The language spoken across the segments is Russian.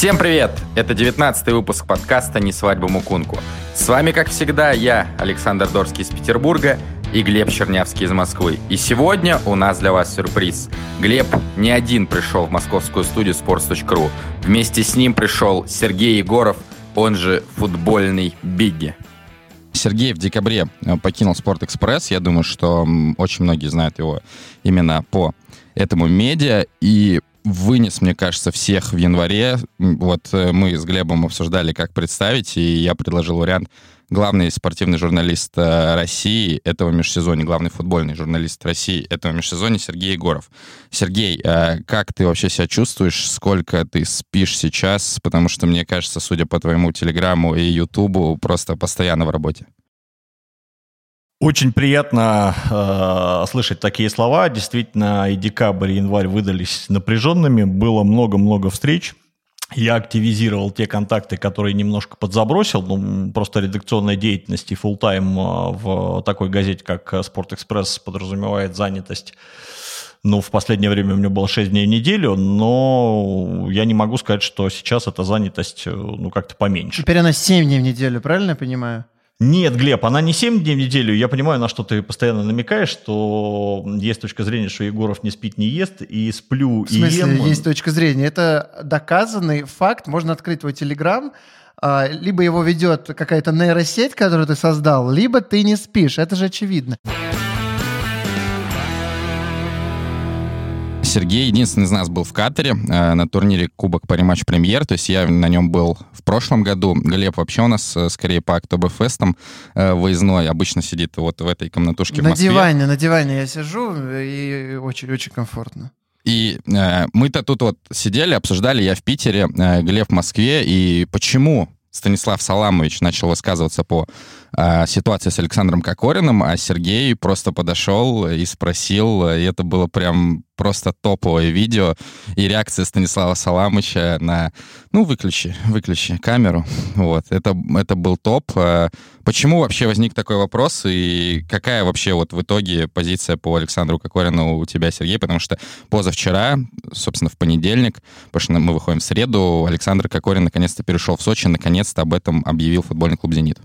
Всем привет! Это 19 выпуск подкаста «Не свадьба Мукунку». С вами, как всегда, я, Александр Дорский из Петербурга и Глеб Чернявский из Москвы. И сегодня у нас для вас сюрприз. Глеб не один пришел в московскую студию sports.ru. Вместе с ним пришел Сергей Егоров, он же футбольный Бигги. Сергей в декабре э, покинул Спорт Экспресс. Я думаю, что очень многие знают его именно по этому медиа. И вынес, мне кажется, всех в январе. Вот э, мы с Глебом обсуждали, как представить, и я предложил вариант главный спортивный журналист э, России этого межсезонья, главный футбольный журналист России этого межсезонья Сергей Егоров. Сергей, э, как ты вообще себя чувствуешь? Сколько ты спишь сейчас? Потому что, мне кажется, судя по твоему телеграмму и ютубу, просто постоянно в работе. Очень приятно э, слышать такие слова. Действительно, и декабрь, и январь выдались напряженными. Было много-много встреч. Я активизировал те контакты, которые немножко подзабросил. Ну, просто редакционная деятельность и full тайм э, в такой газете, как «Спортэкспресс» подразумевает занятость ну, в последнее время у меня было 6 дней в неделю, но я не могу сказать, что сейчас эта занятость, э, ну, как-то поменьше. Теперь она 7 дней в неделю, правильно я понимаю? Нет, Глеб, она не 7 дней в неделю. Я понимаю, на что ты постоянно намекаешь, что есть точка зрения, что Егоров не спит, не ест, и сплю, в смысле, и ем. есть точка зрения? Это доказанный факт. Можно открыть твой телеграм, а, либо его ведет какая-то нейросеть, которую ты создал, либо ты не спишь. Это же очевидно. Сергей единственный из нас был в Катаре э, на турнире Кубок по рематч премьер, то есть я на нем был в прошлом году. Глеб вообще у нас э, скорее по Октоберфестам э, выездной, обычно сидит вот в этой комнатушке на в Москве. диване, на диване я сижу, и очень-очень комфортно. И э, мы-то тут вот сидели, обсуждали, я в Питере, э, Глеб в Москве, и почему Станислав Саламович начал высказываться по э, ситуации с Александром Кокориным, а Сергей просто подошел и спросил, и это было прям просто топовое видео, и реакция Станислава Саламыча на «ну, выключи, выключи камеру». Вот, это, это был топ. А почему вообще возник такой вопрос, и какая вообще вот в итоге позиция по Александру Кокорину у тебя, Сергей? Потому что позавчера, собственно, в понедельник, потому что мы выходим в среду, Александр Кокорин наконец-то перешел в Сочи, наконец-то об этом объявил футбольный клуб «Зенит».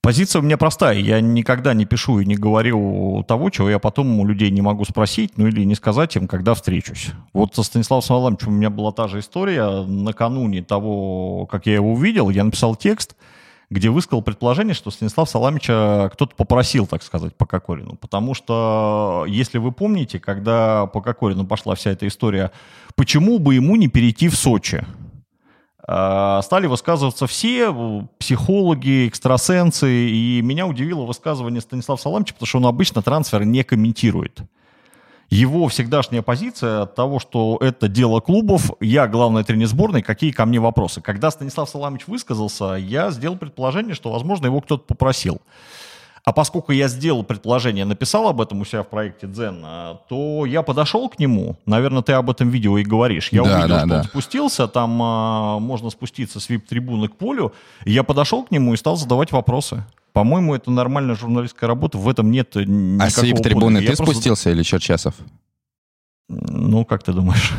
Позиция у меня простая. Я никогда не пишу и не говорю того, чего я потом у людей не могу спросить, ну или не сказать им, когда встречусь. Вот со Станиславом Саламовичем у меня была та же история. Накануне того, как я его увидел, я написал текст, где высказал предположение, что Станислав Саламича кто-то попросил, так сказать, по Кокорину. Потому что, если вы помните, когда по Кокорину пошла вся эта история, почему бы ему не перейти в Сочи? А, стали высказываться все, психологи, экстрасенсы, и меня удивило высказывание Станислава Саламча, потому что он обычно трансфер не комментирует. Его всегдашняя позиция от того, что это дело клубов, я главный тренер сборной, какие ко мне вопросы. Когда Станислав Саламович высказался, я сделал предположение, что, возможно, его кто-то попросил. А поскольку я сделал предположение, написал об этом у себя в проекте Дзен, а, то я подошел к нему. Наверное, ты об этом видео и говоришь. Я да, увидел, да, что да. он спустился, там а, можно спуститься с вип-трибуны к полю. Я подошел к нему и стал задавать вопросы. По-моему, это нормальная журналистская работа, в этом нет никакого А с вип-трибуны ты спустился просто... или Черчесов? Ну, как ты думаешь?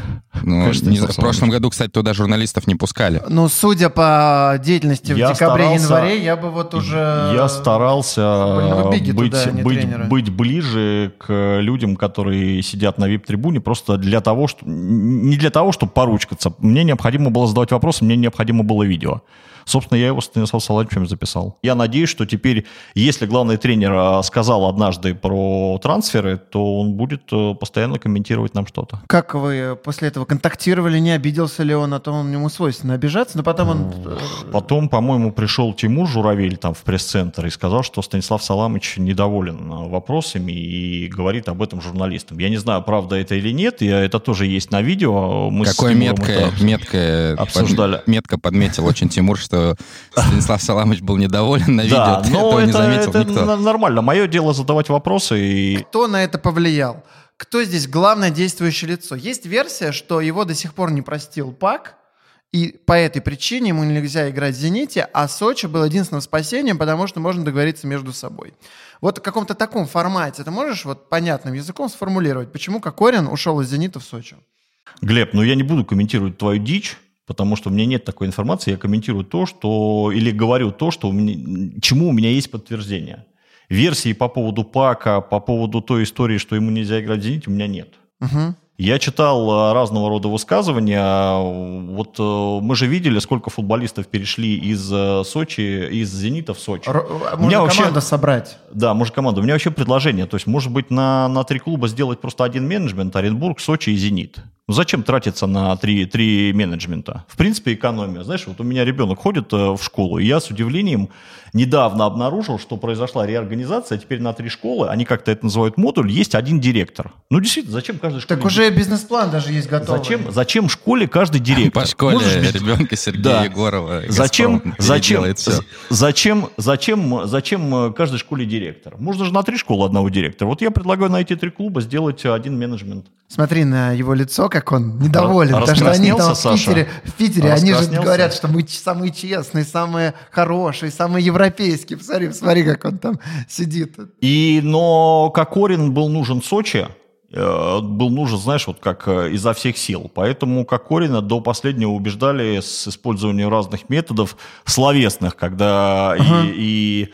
Ну, Кажется, не, в прошлом году, кстати, туда журналистов не пускали. Ну, судя по деятельности я в декабре-январе, я бы вот уже... Я старался быть, туда, быть, быть ближе к людям, которые сидят на вип-трибуне, просто для того, что... Не для того, чтобы поручкаться. Мне необходимо было задавать вопросы, мне необходимо было видео. Собственно, я его с Станиславом Салатовичем записал. Я надеюсь, что теперь, если главный тренер а, сказал однажды про трансферы, то он будет э, постоянно комментировать нам что-то. Как вы после этого контактировали? Не обиделся ли он? А то он ему свойственно обижаться, но потом он... Э, потом, по-моему, пришел Тимур Журавель там в пресс-центр и сказал, что Станислав Саламович недоволен э, вопросами и говорит об этом журналистам. Я не знаю, правда это или нет, и это тоже есть на видео. Мы Какое меткое, меткое обсуждали. Под, метко подметил очень Тимур, что Станислав Саламович был недоволен на видео. Да, но это, не заметил это никто. нормально. Мое дело задавать вопросы. И... Кто на это повлиял? Кто здесь главное действующее лицо? Есть версия, что его до сих пор не простил ПАК, и по этой причине ему нельзя играть в «Зените», а Сочи был единственным спасением, потому что можно договориться между собой. Вот в каком-то таком формате ты можешь вот понятным языком сформулировать, почему Кокорин ушел из «Зенита» в Сочи? Глеб, ну я не буду комментировать твою дичь, потому что у меня нет такой информации. Я комментирую то, что... Или говорю то, что у меня, чему у меня есть подтверждение. Версии по поводу Пака, по поводу той истории, что ему нельзя играть в «Зените», у меня нет. Угу. Я читал разного рода высказывания. Вот э, мы же видели, сколько футболистов перешли из э, Сочи, из «Зенита» в Сочи. Р- можно меня вообще- команду собрать. Да, может команда. У меня вообще предложение. То есть, может быть, на, на три клуба сделать просто один менеджмент, Оренбург, Сочи и Зенит. Ну, зачем тратиться на три, три менеджмента? В принципе, экономия. Знаешь, вот у меня ребенок ходит э, в школу, и я с удивлением недавно обнаружил, что произошла реорганизация, теперь на три школы, они как-то это называют модуль, есть один директор. Ну, действительно, зачем каждой школе... Так уже бизнес-план даже есть готовый. Зачем, зачем в школе каждый директор? По школе Можешь ребенка Сергея Да. Егорова. Зачем, «Газпром» зачем, зачем, зачем, зачем э, каждой школе директор? Можно же на три школы одного директора. Вот я предлагаю на эти три клуба сделать э, один менеджмент. Смотри на его лицо, как он недоволен. Потому что они там в Питере, в Питере они же говорят, что мы самые честные, самые хорошие, самые европейские. Посмотри, посмотри, как он там сидит. И, но Кокорин был нужен Сочи, э, был нужен, знаешь, вот как э, изо всех сил. Поэтому Кокорина до последнего убеждали с использованием разных методов словесных, когда и, и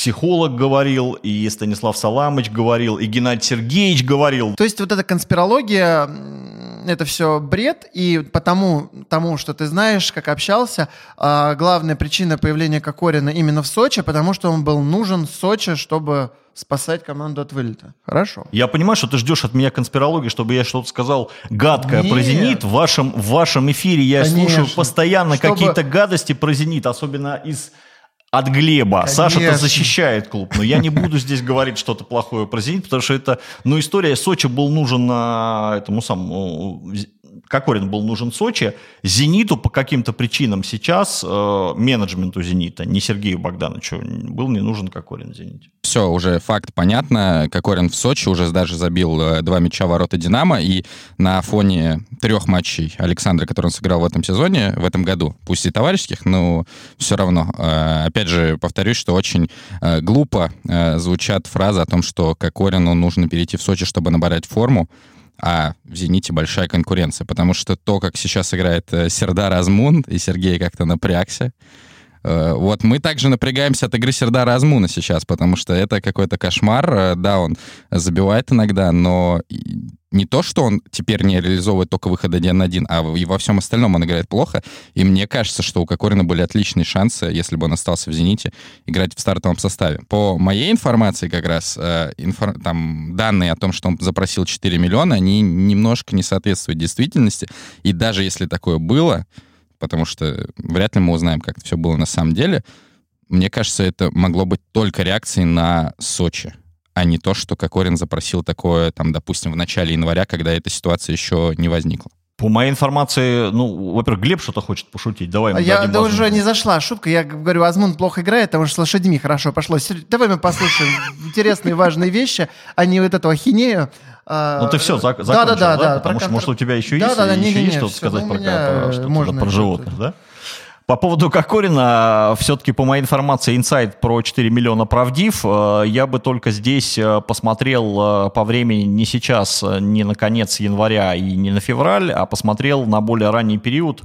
психолог говорил, и Станислав Саламыч говорил, и Геннадий Сергеевич говорил. То есть вот эта конспирология, это все бред, и потому, тому, что ты знаешь, как общался, а, главная причина появления Кокорина именно в Сочи, потому что он был нужен Сочи, чтобы спасать команду от вылета. Хорошо. Я понимаю, что ты ждешь от меня конспирологии, чтобы я что-то сказал гадкое про Нет. «Зенит». В вашем, в вашем эфире я Конечно. слушаю постоянно Чтобы- какие-то гадости про «Зенит», особенно из от Глеба. Саша-то защищает клуб, но я не буду здесь говорить что-то плохое про «Зенит», потому что это, ну, история Сочи был нужен а, этому самому... Кокорин был нужен Сочи. «Зениту» по каким-то причинам сейчас, э, менеджменту «Зенита», не Сергею Богдановичу, был не нужен Кокорин «Зените». Все, уже факт понятно. Кокорин в Сочи уже даже забил э, два мяча ворота «Динамо», и на фоне трех матчей Александра, который он сыграл в этом сезоне, в этом году, пусть и товарищеских, но все равно, э, опять же, повторюсь, что очень э, глупо э, звучат фразы о том, что Кокорину нужно перейти в Сочи, чтобы набирать форму, а в «Зените» большая конкуренция, потому что то, как сейчас играет э, Сердар Азмун, и Сергей как-то напрягся, Э, Вот мы также напрягаемся от игры Сердара Азмуна сейчас, потому что это какой-то кошмар. Э, Да, он забивает иногда, но не то, что он теперь не реализовывает только выход один на один, а и во всем остальном он играет плохо. И мне кажется, что у Кокорина были отличные шансы, если бы он остался в «Зените», играть в стартовом составе. По моей информации как раз, э, инфор- там данные о том, что он запросил 4 миллиона, они немножко не соответствуют действительности. И даже если такое было, потому что вряд ли мы узнаем, как это все было на самом деле. Мне кажется, это могло быть только реакцией на Сочи, а не то, что Кокорин запросил такое, там, допустим, в начале января, когда эта ситуация еще не возникла. По моей информации, ну, во-первых, Глеб что-то хочет пошутить. Давай ему Я, да уже не зашла шутка. Я говорю, Азмун плохо играет, потому что с лошадьми хорошо пошло. Сер- Давай мы послушаем интересные важные вещи, а не вот эту ахинею. А, Ну ты все, зак- да, закончил, да, да, да. Потому про что, может, у тебя еще Да, есть, да, да, еще есть что-то сказать ну, про, про, да, что-то. животных, да? По поводу Кокорина, все-таки, по моей информации, инсайт про 4 миллиона правдив. Э, Я бы только здесь э, посмотрел э, по времени не сейчас, не на конец января и не на февраль, а посмотрел на более ранний период,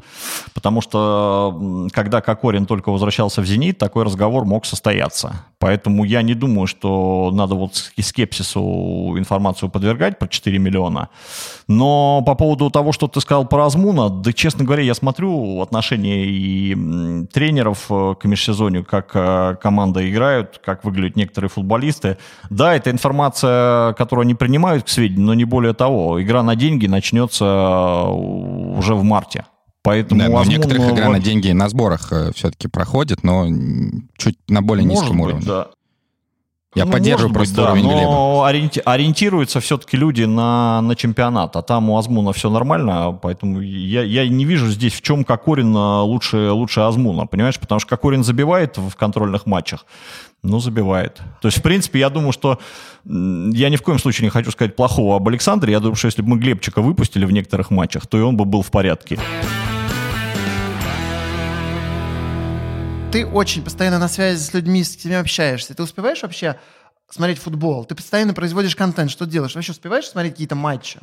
потому что когда Кокорин только возвращался в «Зенит», такой разговор мог состояться. Поэтому я не думаю, что надо вот скепсису информацию подвергать про 4 миллиона. Но по поводу того, что ты сказал про Азмуна, да, честно говоря, я смотрю отношения и тренеров э, к межсезонью, как э, команда играют, как выглядят некоторые футболисты. Да, это информация, которую они принимают к сведению, но не более того. Игра на деньги начнется э, уже в марте. Поэтому Да, но у Азмун, некоторых ну, игра на деньги на сборах все-таки проходит, но чуть на более Может низком быть, уровне. да. Я Ну, поддерживаю быть, просто да, уровень Глеба. но ориенти- ориентируются все-таки люди на, на чемпионат, а там у Азмуна все нормально, поэтому я, я не вижу здесь, в чем Кокорин а, лучше, лучше Азмуна, понимаешь? Потому что Кокорин забивает в контрольных матчах, ну, забивает. То есть, в принципе, я думаю, что я ни в коем случае не хочу сказать плохого об Александре, я думаю, что если бы мы Глебчика выпустили в некоторых матчах, то и он бы был в порядке. Ты очень постоянно на связи с людьми, с кем общаешься. Ты успеваешь вообще смотреть футбол? Ты постоянно производишь контент. Что делаешь? Вообще успеваешь смотреть какие-то матчи?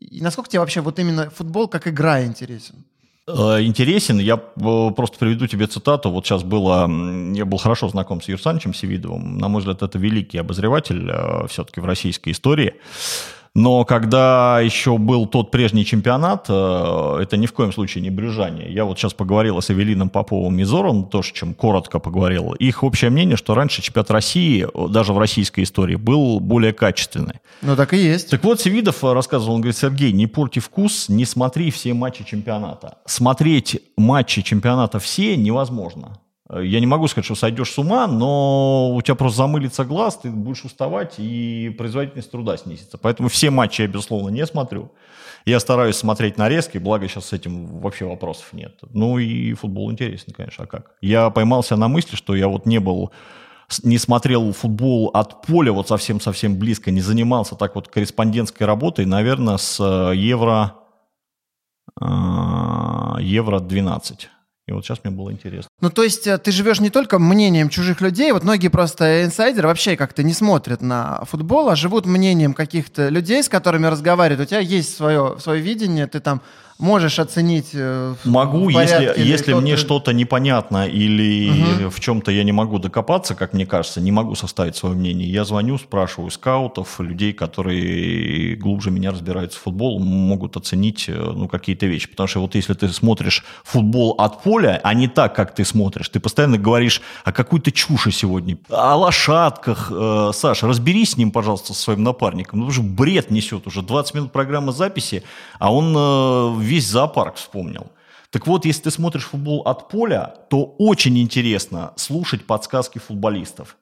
И насколько тебе вообще вот именно футбол как игра интересен? Э, интересен. Я э, просто приведу тебе цитату. Вот сейчас было... Я был хорошо знаком с Юрсанчем Севидовым. На мой взгляд, это великий обозреватель э, все-таки в российской истории. Но когда еще был тот прежний чемпионат, э, это ни в коем случае не брюжание. Я вот сейчас поговорил с Эвелином Поповым и Зором, тоже чем коротко поговорил. Их общее мнение, что раньше чемпионат России, даже в российской истории, был более качественный. Ну так и есть. Так вот, Севидов рассказывал, он говорит, Сергей, не порти вкус, не смотри все матчи чемпионата. Смотреть матчи чемпионата все невозможно. Э, я не могу сказать, что сойдешь с ума, но у тебя просто замылится глаз, ты будешь уставать, и производительность труда снизится. Поэтому все матчи я, безусловно, не смотрю. Я стараюсь смотреть нарезки, благо сейчас с этим вообще вопросов нет. Ну и футбол интересен, конечно, а как? Я поймался на мысли, что я вот не был не смотрел футбол от поля вот совсем-совсем близко, не занимался так вот корреспондентской работой, наверное, с э, Евро, э, Евро 12. И вот сейчас мне было интересно. Ну, то есть э, ты живешь не только мнением чужих людей, вот многие просто инсайдеры вообще как-то не смотрят на футбол, а живут мнением каких-то людей, с которыми разговаривают. У тебя есть свое, свое видение, ты там можешь оценить э, Могу, если, если мне что-то непонятно или угу. в чем-то я не могу докопаться, как мне кажется, не могу составить свое мнение, я звоню, спрашиваю скаутов, людей, которые глубже меня разбираются в футбол, могут оценить э, ну, какие-то вещи. Потому что вот если ты смотришь футбол от поля, а не так, как ты смотришь, ты постоянно говоришь о какой-то чуши сегодня, о лошадках. Э, Саша, разберись с ним, пожалуйста, со своим напарником. Ну, уже бред несет, уже 20 минут программы записи, а он э, весь зоопарк вспомнил. Так вот, если ты смотришь футбол от поля, то очень интересно слушать подсказки футболистов.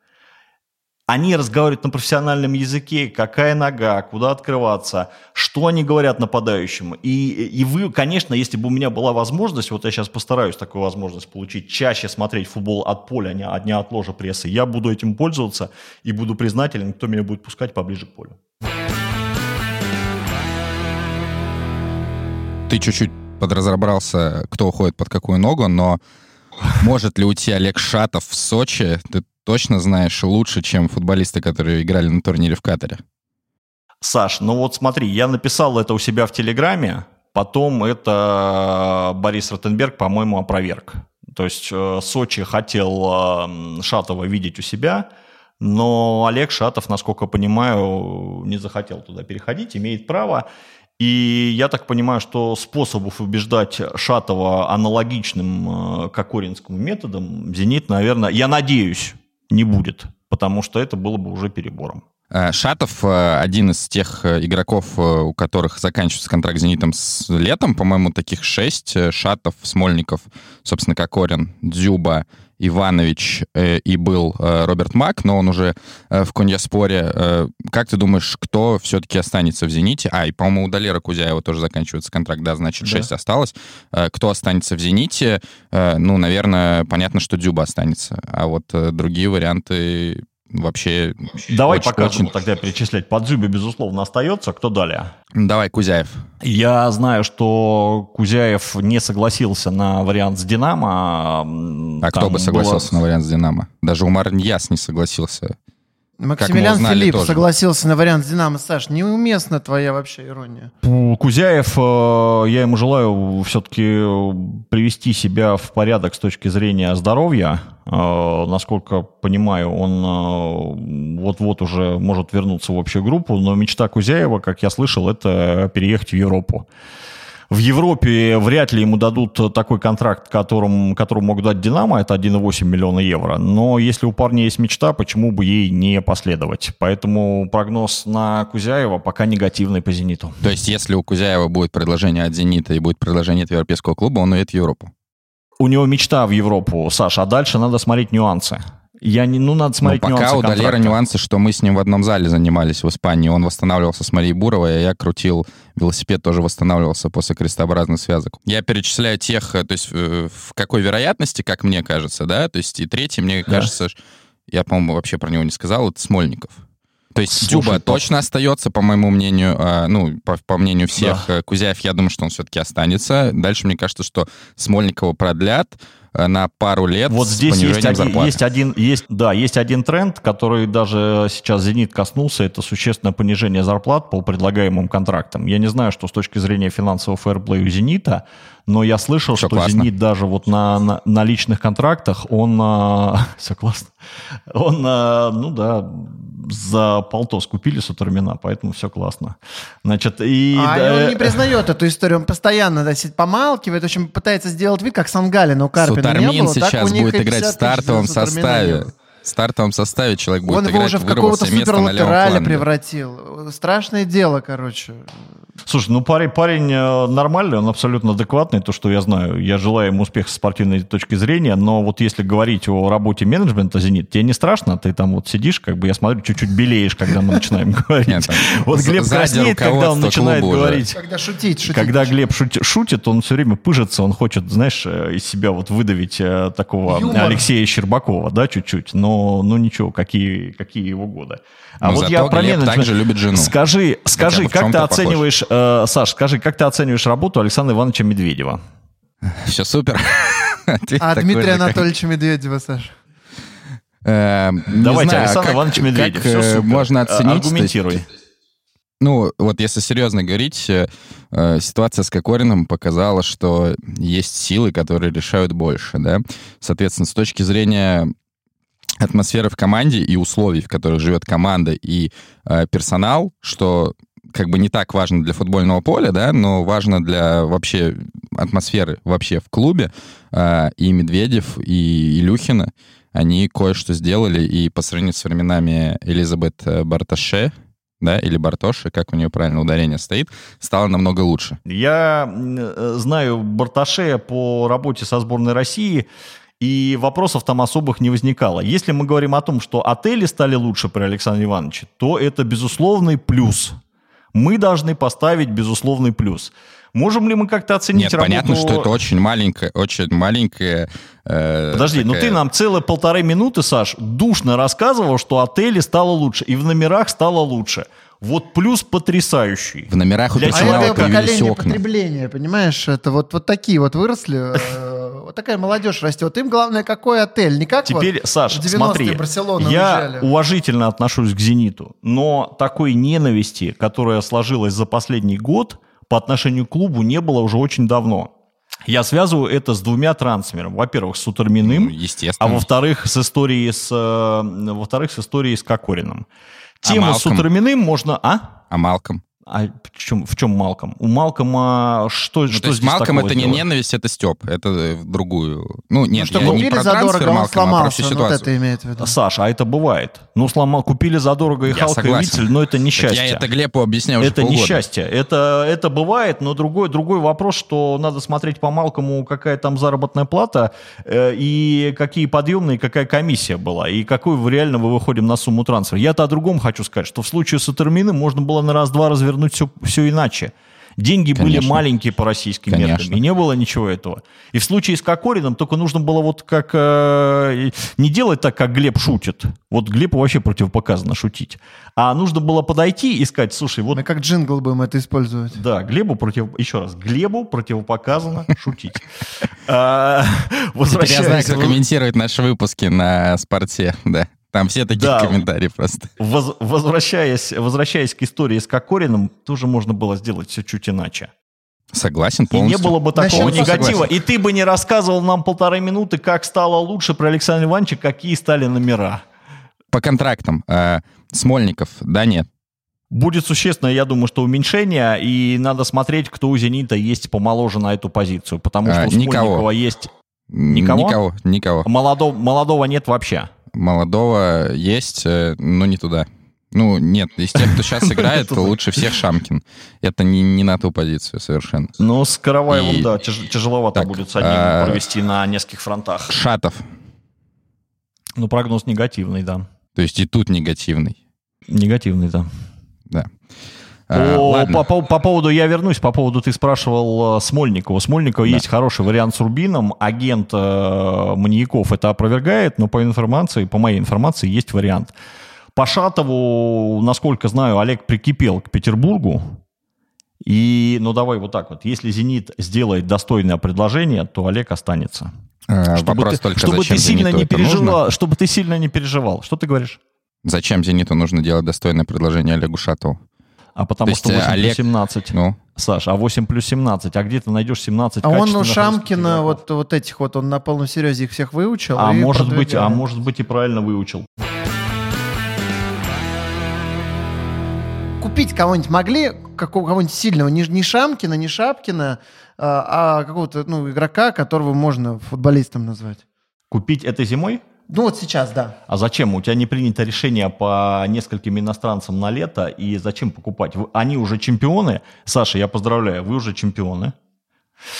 Они разговаривают на профессиональном языке, какая нога, куда открываться, что они говорят нападающему. И, и вы, конечно, если бы у меня была возможность, вот я сейчас постараюсь такую возможность получить, чаще смотреть футбол от поля, а не, а не от ложа прессы, я буду этим пользоваться и буду признателен, кто меня будет пускать поближе к полю. Ты чуть-чуть подразобрался, кто уходит под какую ногу, но может ли уйти Олег Шатов в Сочи, ты точно знаешь лучше, чем футболисты, которые играли на турнире в Катаре? Саш, ну вот смотри, я написал это у себя в Телеграме, потом это Борис Ротенберг, по-моему, опроверг. То есть э, Сочи хотел Шатова видеть у себя, но Олег Шатов, насколько понимаю, не захотел туда переходить, имеет право. И я так понимаю, что способов убеждать Шатова аналогичным э, Кокоринскому методом «Зенит», наверное, я надеюсь, не будет, потому что это было бы уже перебором. Э, Шатов э, один из тех игроков, у которых заканчивается контракт с «Зенитом» с летом. По-моему, таких шесть. Шатов, Смольников, собственно, Кокорин, Дзюба, Иванович э, и был э, Роберт Мак, но он уже э, в Коньяспоре. Э, как ты думаешь, кто все-таки останется в «Зените»? А, и, по-моему, у Далера Кузяева тоже заканчивается контракт, да, значит, 6 да. осталось. Э, кто останется в «Зените»? Э, ну, наверное, понятно, что Дюба останется. А вот э, другие варианты вообще... Давай очень, покажем очень... тогда перечислять. Подзюбе, безусловно, остается. Кто далее? Давай, Кузяев. Я знаю, что Кузяев не согласился на вариант с «Динамо». А кто бы согласился было... на вариант с «Динамо»? Даже Умар Ньяс не согласился. Максимилиан Филипп тоже. согласился на вариант с «Динамо». Саш, неуместна твоя вообще ирония. Кузяев, э, я ему желаю все-таки привести себя в порядок с точки зрения здоровья. Э, насколько понимаю, он э, вот-вот уже может вернуться в общую группу, но мечта Кузяева, как я слышал, это переехать в Европу. В Европе вряд ли ему дадут такой контракт, которым, которому могут дать «Динамо», это 1,8 миллиона евро. Но если у парня есть мечта, почему бы ей не последовать? Поэтому прогноз на Кузяева пока негативный по «Зениту». То есть если у Кузяева будет предложение от «Зенита» и будет предложение от европейского клуба, он уедет в Европу? У него мечта в Европу, Саша, а дальше надо смотреть нюансы. Я не, ну, надо смотреть Но пока у Далера нюансы, что мы с ним в одном зале занимались в Испании. Он восстанавливался с Марией Буровой, а я крутил велосипед, тоже восстанавливался после крестообразных связок. Я перечисляю тех, э, то есть э, в какой вероятности, как мне кажется, да, то есть и третий, мне да. кажется, я, по-моему, вообще про него не сказал, это Смольников. То есть Слушай, Дюба по- точно остается, по моему мнению, а, ну, по, по мнению всех. Э, Кузяев, я думаю, что он все-таки останется. Дальше, мне кажется, что Смольникова продлят на пару лет Вот с здесь есть зарплаты. есть один, есть, да, есть один тренд, который даже сейчас «Зенит» коснулся, это существенное понижение зарплат по предлагаемым контрактам. Я не знаю, что с точки зрения финансового фэрплея у «Зенита», но я слышал, Всё что классно. «Зенит» даже вот на, на, на личных контрактах, он, все классно, он, а, ну да, за полтос купили Сутормина, поэтому все классно. Значит, и... А да, он не признает эту историю, он постоянно да, помалкивает, в общем, пытается сделать вид, как Сангалина у Карпина не Сутармин было, так сейчас у них будет играть 50 в стартовом не составе. было. Стартовом составе человек будет Он его играть, уже в какого-то суперлатераля превратил. Страшное дело, короче. Слушай, ну парень, парень э, нормальный, он абсолютно адекватный, то, что я знаю. Я желаю ему успеха с спортивной точки зрения, но вот если говорить о работе менеджмента «Зенит», тебе не страшно? Ты там вот сидишь, как бы, я смотрю, чуть-чуть белеешь, когда мы начинаем говорить. Вот Глеб краснеет, когда он начинает говорить. Когда шутить, шутить. Когда Глеб шути- шутит, он все время пыжится, он хочет, знаешь, э, из себя вот выдавить э, такого. Алексея Щербакова, да, чуть-чуть, но, ну ничего, какие, какие его годы. А Но вот зато я про Глеб менеджмент- также любит жену. Скажи, скажи, как ты оцениваешь, э, Саш, скажи, как ты оцениваешь работу Александра Ивановича Медведева? Все супер. А Дмитрия Анатольевича Медведева, Саша? Э, не Давайте, Александр Иванович Медведев. как, всё э, супер. можно Э, оценить? Аргументируй. Ну, вот если серьезно говорить, э, ситуация с Кокориным показала, что есть силы, которые решают больше, да. Соответственно, с точки зрения атмосферы в команде и условий, в которых живет команда и э, персонал, что как бы не так важно для футбольного поля, да, но важно для вообще атмосферы вообще в клубе. Э, и Медведев, и Илюхина, они кое-что сделали, и по сравнению с временами Элизабет э, Барташе, да, или Бартоши, как у нее правильно ударение стоит, стало намного лучше. Я э, знаю Барташе по работе со сборной России, и вопросов там особых не возникало. Если мы говорим о том, что отели стали лучше при Александре Ивановиче, то это безусловный плюс. Мы должны поставить безусловный плюс. Можем ли мы как-то оценить Нет, работу... понятно, что это очень маленькая, очень маленькая... э, Подожди, ну такая- ты нам целые полторы минуты, Саш, душно рассказывал, что отели стало лучше, и в номерах стало лучше. Вот плюс потрясающий. В номерах у Для А персонала это появились поколение окна. потребления, понимаешь? Это вот, вот такие вот выросли. Вот такая молодежь растет. Им главное, какой отель. Не как Теперь, вот Саш, в 90-е смотри, Барселону я уезжали. уважительно отношусь к «Зениту», но такой ненависти, которая сложилась за последний год по отношению к клубу, не было уже очень давно. Я связываю это с двумя трансферами. Во-первых, с Суторминым, Ну, естественно. а во-вторых, с историей с, э, во-вторых, с историей с Кокориным. Тему с Малком? Суторминым можно... А? А Малком? А в чем, в чем Малком? У Малкома что, Ну, что то есть здесь Малком такого это не сделано? ненависть, это Степ. Это в другую... Ну, нет, что я не купили про задорого, он Малкома, а про сломался. Ну, Вот это имеет в виду. Саша, а это бывает. Ну, сломал, купили задорого и Я Халка, и согласен. Вицель, но это Так несчастье. я это Глебу объясняю уже Это полгода. несчастье. Это, это бывает, но другой, другой вопрос, что надо смотреть по Малкому, какая там заработная плата, э, и какие подъемные, какая комиссия была, и какой реально мы выходим на сумму трансфера. Я-то о другом хочу сказать, что в случае с Атерминым можно было на раз-два развернуть все, все иначе. Деньги были Конечно. маленькие по российским Конечно. меркам, и не было ничего этого. И в случае с Кокориным только нужно было вот как... э, не делать так, как Глеб шутит. Вот Глебу вообще противопоказано шутить. А нужно было подойти и сказать, слушай, вот Мы как джингл будем это использовать. да, Глебу против... Еще раз, Глебу противопоказано шутить. А, Теперь я знаю, кто комментирует наши выпуски на спорте, да. Там все такие Да. комментарии просто. воз- возвращаясь, возвращаясь к истории с Кокориным, тоже можно было сделать все чуть иначе. Согласен И полностью. не было бы такого Насчет- негатива. согласен. И ты бы не рассказывал нам полторы минуты, как стало лучше про Александра Ивановича, какие стали номера. По контрактам. э, Смольников, да, нет. Будет существенно, я думаю, что уменьшение, и надо смотреть, кто у «Зенита» есть помоложе на эту позицию, потому что А, у никого. Смольникова есть... М, Никого? Никого, никого. Молодого, молодого нет вообще. Молодого есть, э, но не туда. Ну, нет, из тех, кто сейчас играет, лучше всех Шамкин. Это не, не на ту позицию совершенно. Ну, с Караваевым, И- да, тяж- тяжеловато Так, будет с одним а- провести на нескольких фронтах. Шатов. Ну, прогноз негативный, да. То есть и тут негативный. Негативный, да. Да. О, ладно. по, по- по поводу, я вернусь, по поводу, ты спрашивал э, Смольникова. У Смольникова Да. есть хороший вариант с Рубином. Агент э, Маньяков это опровергает, но по информации, по моей информации, есть вариант. По Шатову, насколько знаю, Олег прикипел к Петербургу. И, ну давай вот так вот, если «Зенит» сделает достойное предложение, то Олег останется. А, чтобы Вопрос ты, только, чтобы зачем ты сильно не это нужно? переживал, чтобы ты сильно не переживал. Что ты говоришь? Зачем «Зениту» нужно делать достойное предложение Олегу Шатову? А потому То есть, что 8 э, Олег- плюс 17. Ну, Саш, а 8 плюс 17, а где ты найдешь 17 А он у Шамкина вот, вот этих вот, он на полном серьезе их всех выучил. А может быть, а продвигает. может быть и правильно выучил. Купить кого-нибудь могли, какого- кого-нибудь сильного, не, не Шамкина, не Шапкина, а, а какого-то ну, игрока, которого можно футболистом назвать. Купить это зимой? Ну вот сейчас, да. А зачем? У тебя не принято решение по нескольким иностранцам на лето, и зачем покупать? Вы- Они уже чемпионы. Саша, я поздравляю, вы уже чемпионы.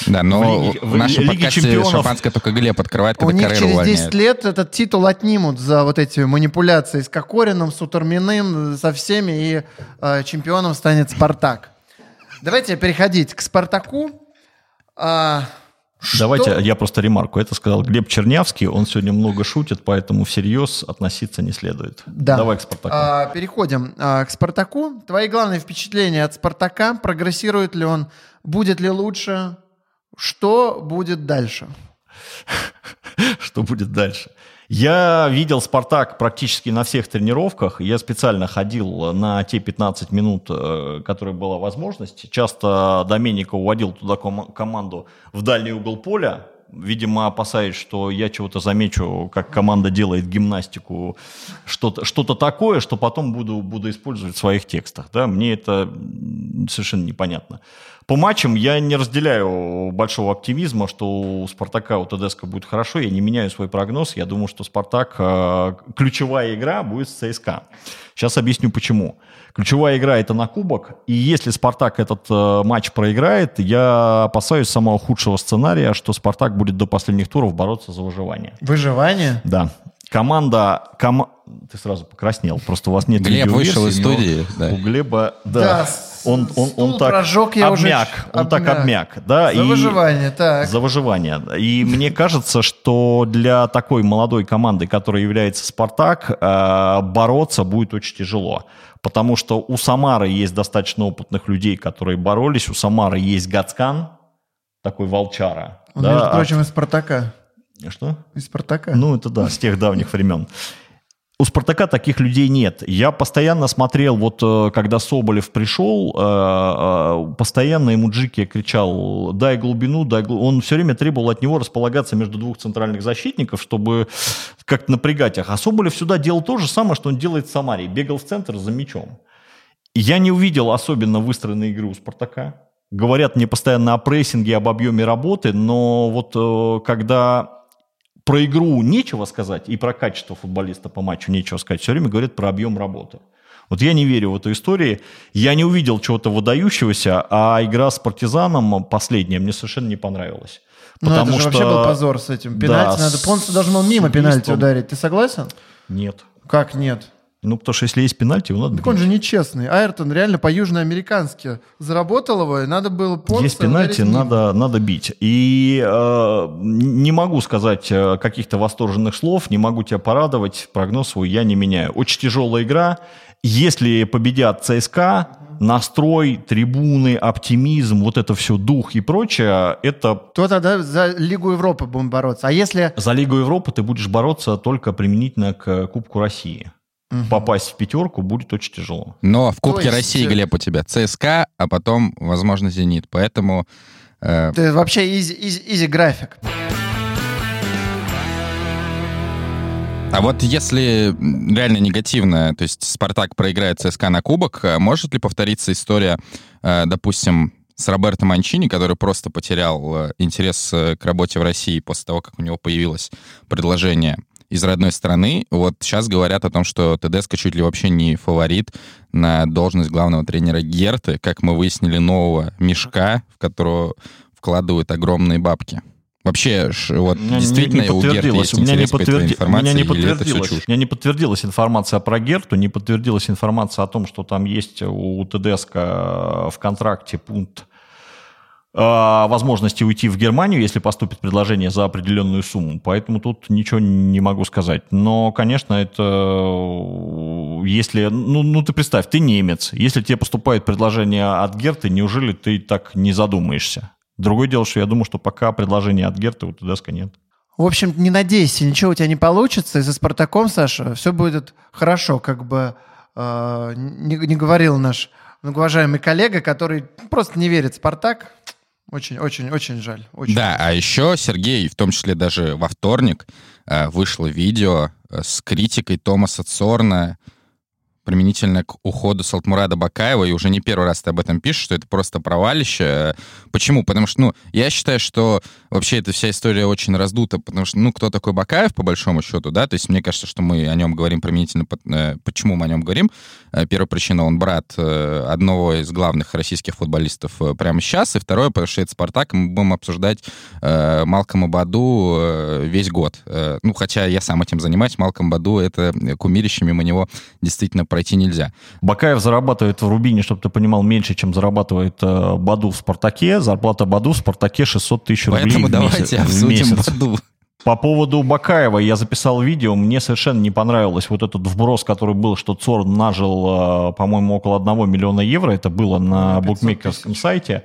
да, но В Лиге- в, в нашем Лиге подкасте чемпионов- шампанское только Глеб открывает, У когда них Карреру через увольняют. 10 лет этот титул отнимут за вот эти манипуляции с Кокориным, с Утурминым, со всеми, и э, чемпионом станет Спартак. Давайте переходить к Спартаку. А, что- Давайте я просто ремарку. Это сказал Глеб Чернявский. Он сегодня много шутит, поэтому всерьез относиться не следует. Да. Давай к Спартаку. А, переходим а, к Спартаку. Твои главные впечатления от Спартака? Прогрессирует ли он? Будет ли лучше? Что будет дальше? Что будет дальше? Я видел «Спартак» практически на всех тренировках. Я специально ходил на те 15 минут, э, которые была возможность. Часто Доменика уводил туда ком- команду в дальний угол поля, видимо, опасаясь, что я чего-то замечу, как команда делает гимнастику, что-то что такое, что потом буду, буду использовать в своих текстах. Да? Мне это совершенно непонятно. По матчам я не разделяю большого оптимизма, что у «Спартака», у ТДСК будет хорошо. Я не меняю свой прогноз. Я думаю, что «Спартак» э, ключевая игра будет с ЦСКА. Сейчас объясню, почему. Ключевая игра – это на кубок. И если «Спартак» этот э, матч проиграет, я опасаюсь самого худшего сценария, что «Спартак» будет до последних туров бороться за выживание. Выживание? Да. Команда... кома- Ты сразу покраснел. Просто у вас нет Глеб вышел из студии, да. У Глеба... Да. Да, он, он, он так прожег, я уже обмяк. ч- Он так обмяк. Да, За и- выживание, так. За выживание. И мне кажется, что для такой молодой команды, которая является «Спартак», э, бороться будет очень тяжело. Потому что у Самары есть достаточно опытных людей, которые боролись. У Самары есть Гацкан, такой волчара. Он, да, между прочим, из Спартака. Что? Из Спартака. Ну, это да, с тех давних времен. У «Спартака» таких людей нет. Я постоянно смотрел, вот э, когда Соболев пришел, э, э, постоянно ему Джики кричал «дай глубину, дай глубину». Он все время требовал от него располагаться между двух центральных защитников, чтобы как-то напрягать их. А Соболев сюда делал то же самое, что он делает в Самаре. Бегал в центр за мячом. Я не увидел особенно выстроенной игры у «Спартака». Говорят мне постоянно о прессинге, об объеме работы, но вот когда про игру нечего сказать, и про качество футболиста по матчу нечего сказать, все время говорят про объем работы. Вот я не верю в эту историю. Я не увидел чего-то выдающегося, а игра с партизаном последняя мне совершенно не понравилась. Ну, это же вообще был позор с этим. Пенальти Да, надо... Понсу должен был мимо пенальти ударить. Ты согласен? Нет. Как нет? Ну, потому что если есть пенальти, его надо Так он же нечестный. Айртон реально по-южноамерикански заработал его, и надо было Понса Есть пенальти, надо, надо бить. И э, не могу сказать э, каких-то восторженных слов, не могу тебя порадовать, прогноз свой я не меняю. Очень тяжелая игра. Если победят ЦСКА, настрой, трибуны, оптимизм, вот это все, дух и прочее, это То тогда за Лигу Европы будем бороться. А если... за Лигу Европы ты будешь бороться только применительно к Кубку России. Попасть в пятерку будет очень тяжело. Но в Кубке есть, России, э, Глеб, у тебя ЦСКА, а потом, возможно, Зенит. Поэтому э, Это вообще easy, easy, easy график. А вот если реально негативно, то есть Спартак проиграет ЦСКА на кубок, э, может ли повториться история, э, допустим, с Роберто Манчини, который просто потерял интерес к работе в России после того, как у него появилось предложение из родной страны. Вот сейчас говорят о том, что ТДСК чуть ли вообще не фаворит на должность главного тренера Герты, как мы выяснили, нового мешка, в которого вкладывают огромные бабки. Вообще, вот меня действительно не у Герты есть У меня не интерес этой подтверди- информации, меня не подтвердилось. У меня не подтвердилась информация про Герту, не подтвердилась информация о том, что там есть у ТДСК в контракте пункт э, возможности уйти в Германию, если поступит предложение за определенную сумму. Поэтому тут ничего не могу сказать. Но, конечно, это если... Ну, ну ты представь, ты немец. Если тебе поступает предложение от Герты, неужели ты так не задумаешься? Другое дело, что я думаю, что пока предложения от Герты у Тедеско нет. В общем, не надейся, ничего у тебя не получится. И за «Спартаком», Саша, все будет хорошо. Как бы э, не, не говорил наш уважаемый коллега, который просто не верит в «Спартак». Очень, очень, очень жаль. Очень. Да, а еще Сергей, в том числе даже во вторник, э, вышло видео э, с критикой Томаса Цорна применительно к уходу Салтмурада Бакаева, и уже не первый раз ты об этом пишешь, что это просто провалище. Почему? Потому что, ну, я считаю, что вообще эта вся история очень раздута, потому что, ну, кто такой Бакаев, по большому счету, да, то есть мне кажется, что мы о нем говорим применительно, э, почему мы о нем говорим. Э, первая причина, он брат э, одного из главных российских футболистов прямо сейчас, и второе, потому что это Спартак, мы будем обсуждать Малкома Баду весь год. Ну, хотя я сам этим занимаюсь, Малком Баду — это кумирище, мимо него действительно пройти нельзя. Бакаев зарабатывает в Рубине, чтобы ты понимал, меньше, чем зарабатывает э, Баду в Спартаке. Зарплата Баду в Спартаке 600 тысяч рублей Поэтому в давайте месяц. обсудим месяц. Баду. По поводу Бакаева я записал видео, мне совершенно не понравилось вот этот вброс, который был, что ЦОР нажил, э, по-моему, около 1 миллиона евро, это было на букмекерском сайте.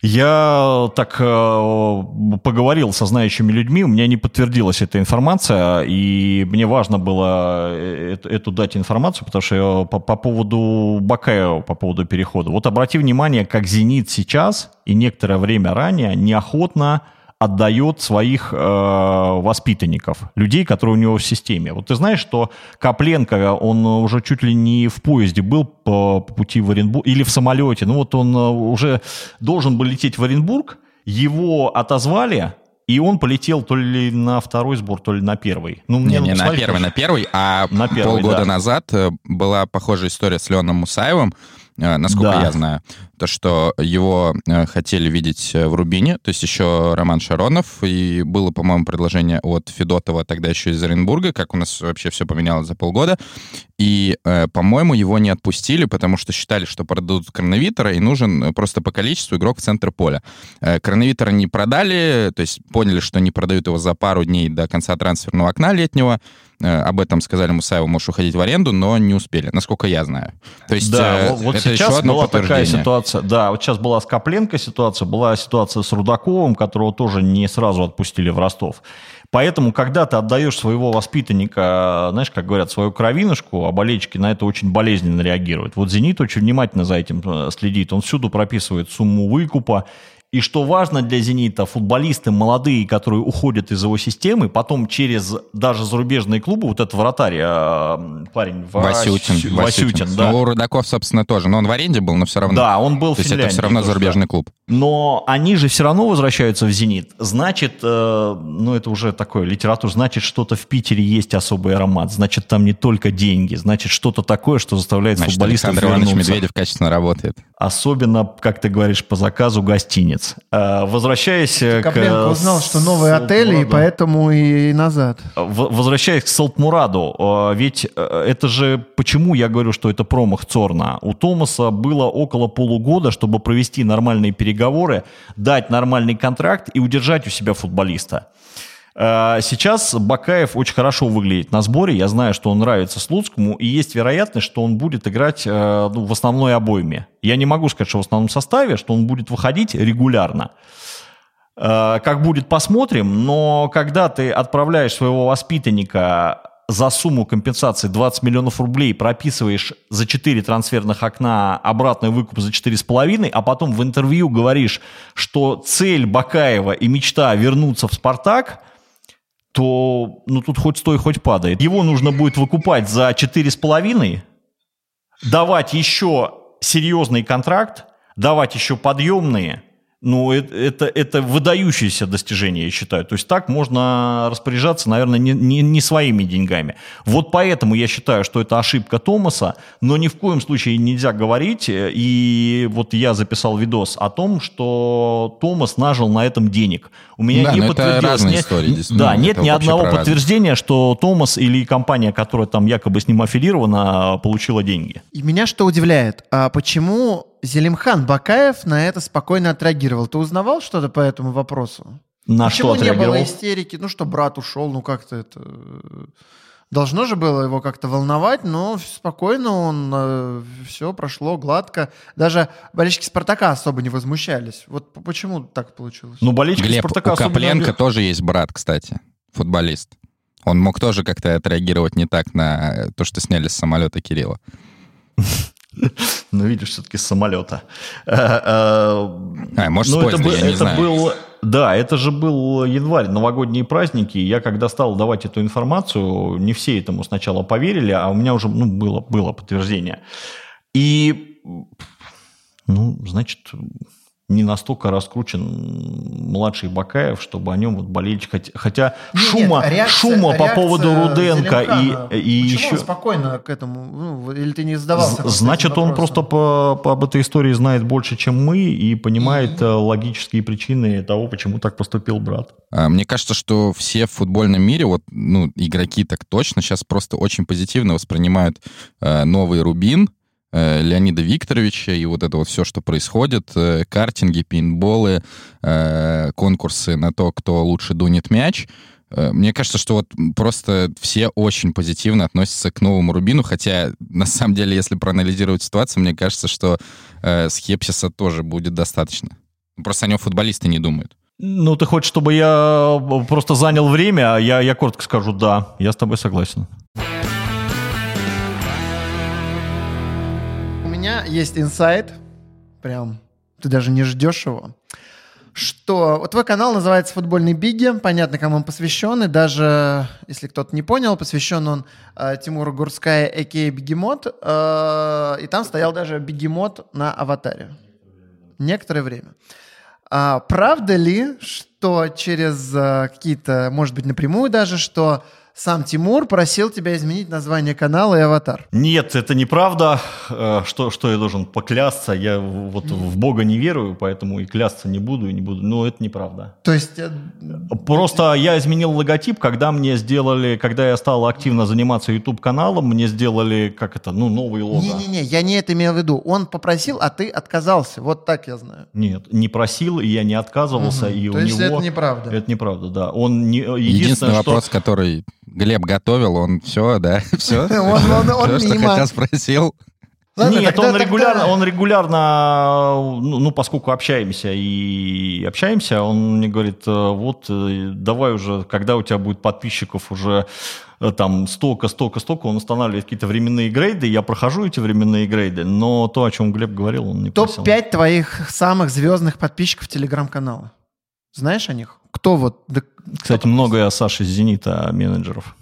Я так э, поговорил со знающими людьми, у меня не подтвердилась эта информация, и мне важно было э, эту, эту дать информацию, потому что по, по поводу Бакаева, по поводу перехода. Вот обрати внимание, как «Зенит» сейчас и некоторое время ранее неохотно отдает своих э, воспитанников, людей, которые у него в системе. Вот ты знаешь, что Копленко, он уже чуть ли не в поезде был по, по пути в Оренбург, или в самолете, ну вот он э, уже должен был лететь в Оренбург, его отозвали, и он полетел то ли на второй сбор, то ли на первый. Ну, мне не, не на первый, на первый, а на первый, полгода да. назад э, была похожая история с Леоном Мусаевым, э, насколько да. я знаю то, что его э, хотели видеть э, в Рубине, то есть еще Роман Шаронов, и было, по-моему, предложение от Федотова тогда еще из Оренбурга, как у нас вообще все поменялось за полгода, и, э, по-моему, его не отпустили, потому что считали, что продадут Кроновитера, и нужен просто по количеству игрок в центр поля. Кроновитера не продали, то есть поняли, что не продают его за пару дней до конца трансферного окна летнего, об этом сказали Мусаеву, можешь уходить в аренду, но не успели, насколько я знаю. То есть да, вот это сейчас еще одно была такая ситуация, ситуация, да, вот сейчас была с ситуация, была ситуация с Рудаковым, которого тоже не сразу отпустили в Ростов. Поэтому, когда ты отдаешь своего воспитанника, знаешь, как говорят, свою кровинушку, а болельщики на это очень болезненно реагируют. Вот «Зенит» очень внимательно за этим э, следит. Он всюду прописывает сумму выкупа, и что важно для «Зенита», футболисты молодые, которые уходят из его системы, потом через даже зарубежные клубы, вот этот вратарь, э, парень Васютин. Васютин, Васютин да. Ну, Рудаков, собственно, тоже. Но он в аренде был, но все равно. Да, он был То есть это все равно тоже, зарубежный да. клуб. Но они же все равно возвращаются в «Зенит». Значит, э, ну это уже такое литература, значит, что-то в Питере есть особый аромат. Значит, там не только деньги. Значит, что-то такое, что заставляет значит, футболистов Александр Иванович Медведев качественно работает. Особенно, как ты говоришь, по заказу гостиниц гостиниц. Э, возвращаясь Копленко к... узнал, что новые отели, и поэтому и назад. Возвращаясь к Салтмураду, э, ведь э, это же... Почему я говорю, что это промах Цорна? У Томаса было около полугода, чтобы провести нормальные переговоры, дать нормальный контракт и удержать у себя футболиста. Э, сейчас Бакаев очень хорошо выглядит на сборе. Я знаю, что он нравится Слуцкому, и есть вероятность, что он будет играть э, ну, в основной обойме. Я не могу сказать, что в основном составе, что он будет выходить регулярно. Э, как будет, посмотрим. Но когда ты отправляешь своего воспитанника за сумму компенсации 20 миллионов рублей прописываешь за 4 трансферных окна обратный выкуп за 4,5, а потом в интервью говоришь, что цель Бакаева и мечта вернуться в «Спартак», то ну, тут хоть стой, хоть падает. Его нужно будет выкупать за 4,5, давать еще серьезный контракт, давать еще подъемные – ну, это, это, это выдающееся достижение, я считаю. То есть так можно распоряжаться, наверное, не, не, не своими деньгами. Вот поэтому я считаю, что это ошибка Томаса, но ни в коем случае нельзя говорить. И вот я записал видос о том, что Томас нажил на этом денег. У меня да, не подтвердилось... Это истории, да, нет ни одного подтверждения, что Томас или компания, которая там якобы с ним аффилирована, получила деньги. И меня что удивляет, а почему Зелимхан Бакаев на это спокойно отреагировал. Ты узнавал что-то по этому вопросу? На Почему что не отреагировал? было истерики? Ну что, брат ушел, ну как-то это... э, Должно же было его как-то волновать, но спокойно он, все прошло гладко. Даже болельщики Спартака особо не возмущались. Вот почему так получилось? Ну, болельщики Глеб, Спартака у Копленко тоже есть брат, кстати, футболист. Он мог тоже как-то отреагировать не так на то, что сняли с самолета Кирилла. Ну, видишь, все-таки с самолета. Э, э, А, может, ну, это, я не это знаю. был... Да, это же был январь, новогодние праздники. Я когда стал давать эту информацию, не все этому сначала поверили, а у меня уже ну, было, было подтверждение. И, ну, значит, не настолько раскручен младший Бакаев, чтобы о нем вот болельщик... Хотя, хотя Не, шума, нет, реакция- шума по реакция поводу Руденко и, и Почему еще... он спокойно к этому? Ну, или ты не задавался? Значит, он просто по, по об этой истории знает больше, чем мы, и понимает э, логические причины того, почему так поступил брат. А, Мне кажется, что все в футбольном мире, вот, ну, игроки так точно, сейчас просто очень позитивно воспринимают э, новый Рубин, Леонида Викторовича и вот это вот все, что происходит, э, картинги, пейнтболы, э, конкурсы на то, кто лучше дунет мяч. Э, Мне кажется, что вот просто все очень позитивно относятся к новому Рубину, хотя на самом деле, если проанализировать ситуацию, мне кажется, что э, скепсиса тоже будет достаточно. Просто о нем футболисты не думают. Ну, ты хочешь, чтобы я э, просто занял время, а я, я коротко скажу «да», я с тобой согласен. Меня есть инсайт, прям ты даже не ждешь его, что вот твой канал называется «Футбольный Биги», понятно, кому он посвящен, и даже, если кто-то не понял, посвящен он э, Тимуру Гурская, а.к.а. Бегемот, э, и там стоял даже Бегемот на аватаре. Некоторое время. А, правда ли, что через э, какие-то, может быть, напрямую даже, что сам Тимур просил тебя изменить название канала и аватар? Нет, это неправда. Э, Что, что я должен поклясться? Я вот в Бога не верую, поэтому и клясться не буду, и не буду. Но это неправда. То есть... э, Просто я изменил логотип, когда мне сделали, когда я стал активно заниматься YouTube-каналом, мне сделали, как это, ну, новый лого. Не-не-не, я не это имел в виду. Он попросил, а ты отказался. Вот так я знаю. Нет, не просил, и я не отказывался, Мгм. и То у есть него... это неправда. Это неправда, да. Он не... Единственный Единственное, что... вопрос, который Глеб готовил, он все, да, все, Он- что мимо. хотел, спросил. Ладно, Нет, тогда- он, тогда- регулярно, он регулярно, ну, ну, поскольку общаемся и общаемся, он мне говорит, э, вот, э, давай уже, когда у тебя будет подписчиков уже э, там столько, столько, столько, он устанавливает какие-то временные грейды, я прохожу эти временные грейды, но то, о чем Глеб говорил, он не просил. Топ-5 твоих самых звездных подписчиков телеграм-канала. Знаешь о них? Кто вот? Да- Кстати, много я Саши из «Зенита» менеджеров.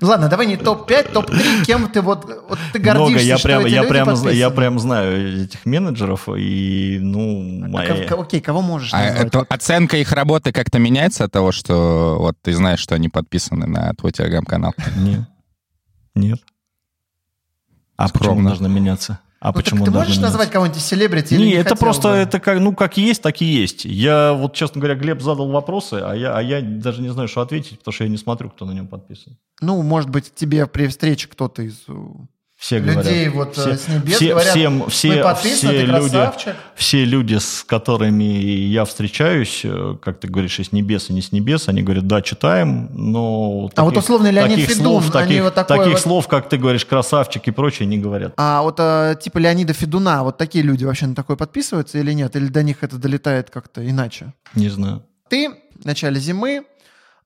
Ну ладно, давай не топ-5, топ-3. Кем ты вот, вот ты гордишься, Много, я что прям, эти я, люди прям, я прям знаю этих менеджеров, и, ну, А моя... кого- Окей, кого можешь А это- оценка их работы как-то меняется от того, что вот ты знаешь, что они подписаны на твой телеграм-канал? Нет. Нет. А почему должно меняться? А Ну, почему ты можешь назвать кого-нибудь из селебрити? или Не, не это просто, бы? это как, ну, как есть, так и есть. Я вот, честно говоря, Глеб задал вопросы, а я, а я даже не знаю, что ответить, потому что я не смотрю, кто на нем подписан. Ну, может быть, тебе при встрече кто-то из э, Все людей говорят. вот э, с небес все, говорят, всем, все, подписаны, все люди, красавчик. все люди, с которыми я встречаюсь, э, как ты говоришь, из небес и не с небес, они говорят, да, читаем, но... А вот условно Леонид таких Федун, слов, они таких, вот такое таких вот- слов, как ты говоришь, красавчик и прочее, не говорят. А вот э, типа Леонида Федуна, вот такие люди вообще на такое подписываются или нет? Или до них это долетает как-то иначе? Не знаю. Ты в начале зимы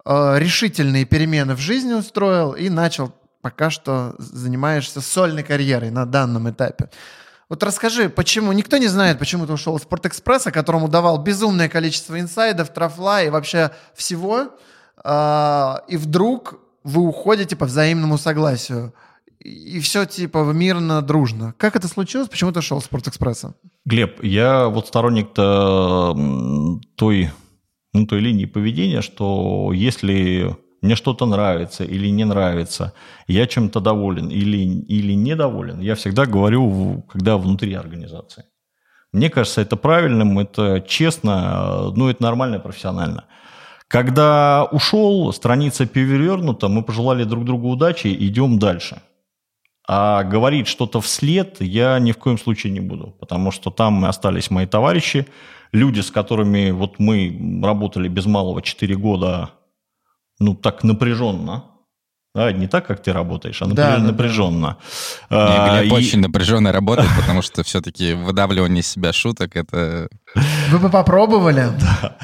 э, решительные перемены в жизни устроил и начал пока что занимаешься сольной карьерой на данном этапе. Вот расскажи, почему... Никто не знает, почему ты ушел из Спортэкспресса, которому давал безумное количество инсайдов, трафла и вообще всего, а, и вдруг вы уходите по взаимному согласию. И все типа мирно, дружно. Как это случилось? Почему ты ушел из Спортэкспресса? Глеб, я вот сторонник-то м, той, ну, той линии поведения, что если мне что-то нравится или не нравится, я чем-то доволен или, или недоволен, я всегда говорю, когда внутри организации. Мне кажется, это правильным, это честно, ну, это нормально, профессионально. Когда ушел, страница перевернута, мы пожелали друг другу удачи, идем дальше. А говорить что-то вслед я ни в коем случае не буду, потому что там остались мои товарищи, люди, с которыми вот мы работали без малого 4 года, ну, так напряженно, да, не так, как ты работаешь, а напряж... да, напряженно. Да. Глеб и... очень напряженно работает, потому что все-таки выдавливание из себя шуток это... Вы бы попробовали? Да.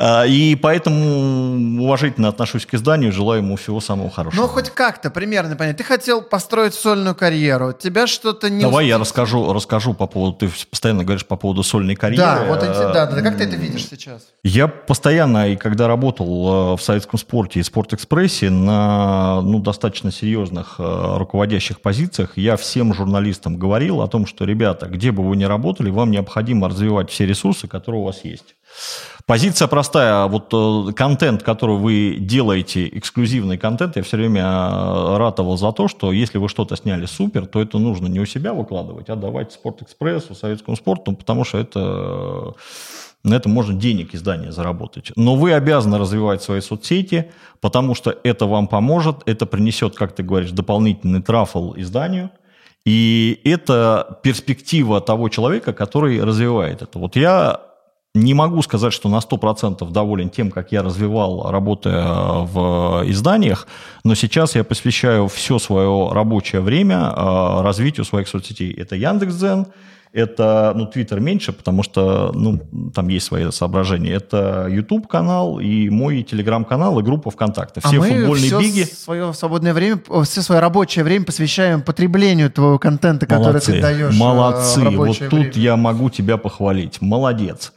А, и поэтому уважительно отношусь к изданию, желаю ему всего самого хорошего. Ну, хоть как-то примерно понять. Ты хотел построить сольную карьеру, тебя что-то не... Давай я расскажу, расскажу по поводу... Ты постоянно говоришь по поводу сольной карьеры. Да, вот эти, да, да, как ты это видишь сейчас? Я постоянно, и когда работал э, в советском спорте и спортэкспрессе на ну, достаточно серьезных э, руководящих позициях, я всем журналистам говорил о том, что, ребята, где бы вы ни работали, вам необходимо развивать все ресурсы, которые у вас есть. Позиция простая. Вот э, контент, который вы делаете, эксклюзивный контент, я все время э, ратовал за то, что если вы что-то сняли супер, то это нужно не у себя выкладывать, а давать Спортэкспрессу, Советскому спорту, потому что это на это можно денег издания заработать. Но вы обязаны развивать свои соцсети, потому что это вам поможет, это принесет, как ты говоришь, дополнительный трафл изданию, и это перспектива того человека, который развивает это. Вот я не могу сказать, что на 100% доволен тем, как я развивал, работая в изданиях, но сейчас я посвящаю все свое рабочее время э, развитию своих соцсетей. Это Яндекс.Дзен, это, ну, Твиттер меньше, потому что, ну, там есть свои соображения. Это YouTube-канал и мой Телеграм-канал и группа ВКонтакте. Все а футбольные все биги. свое свободное время, все свое рабочее время посвящаем потреблению твоего контента, который ты даешь э, Молодцы. Вот тут время. я могу тебя похвалить. Молодец.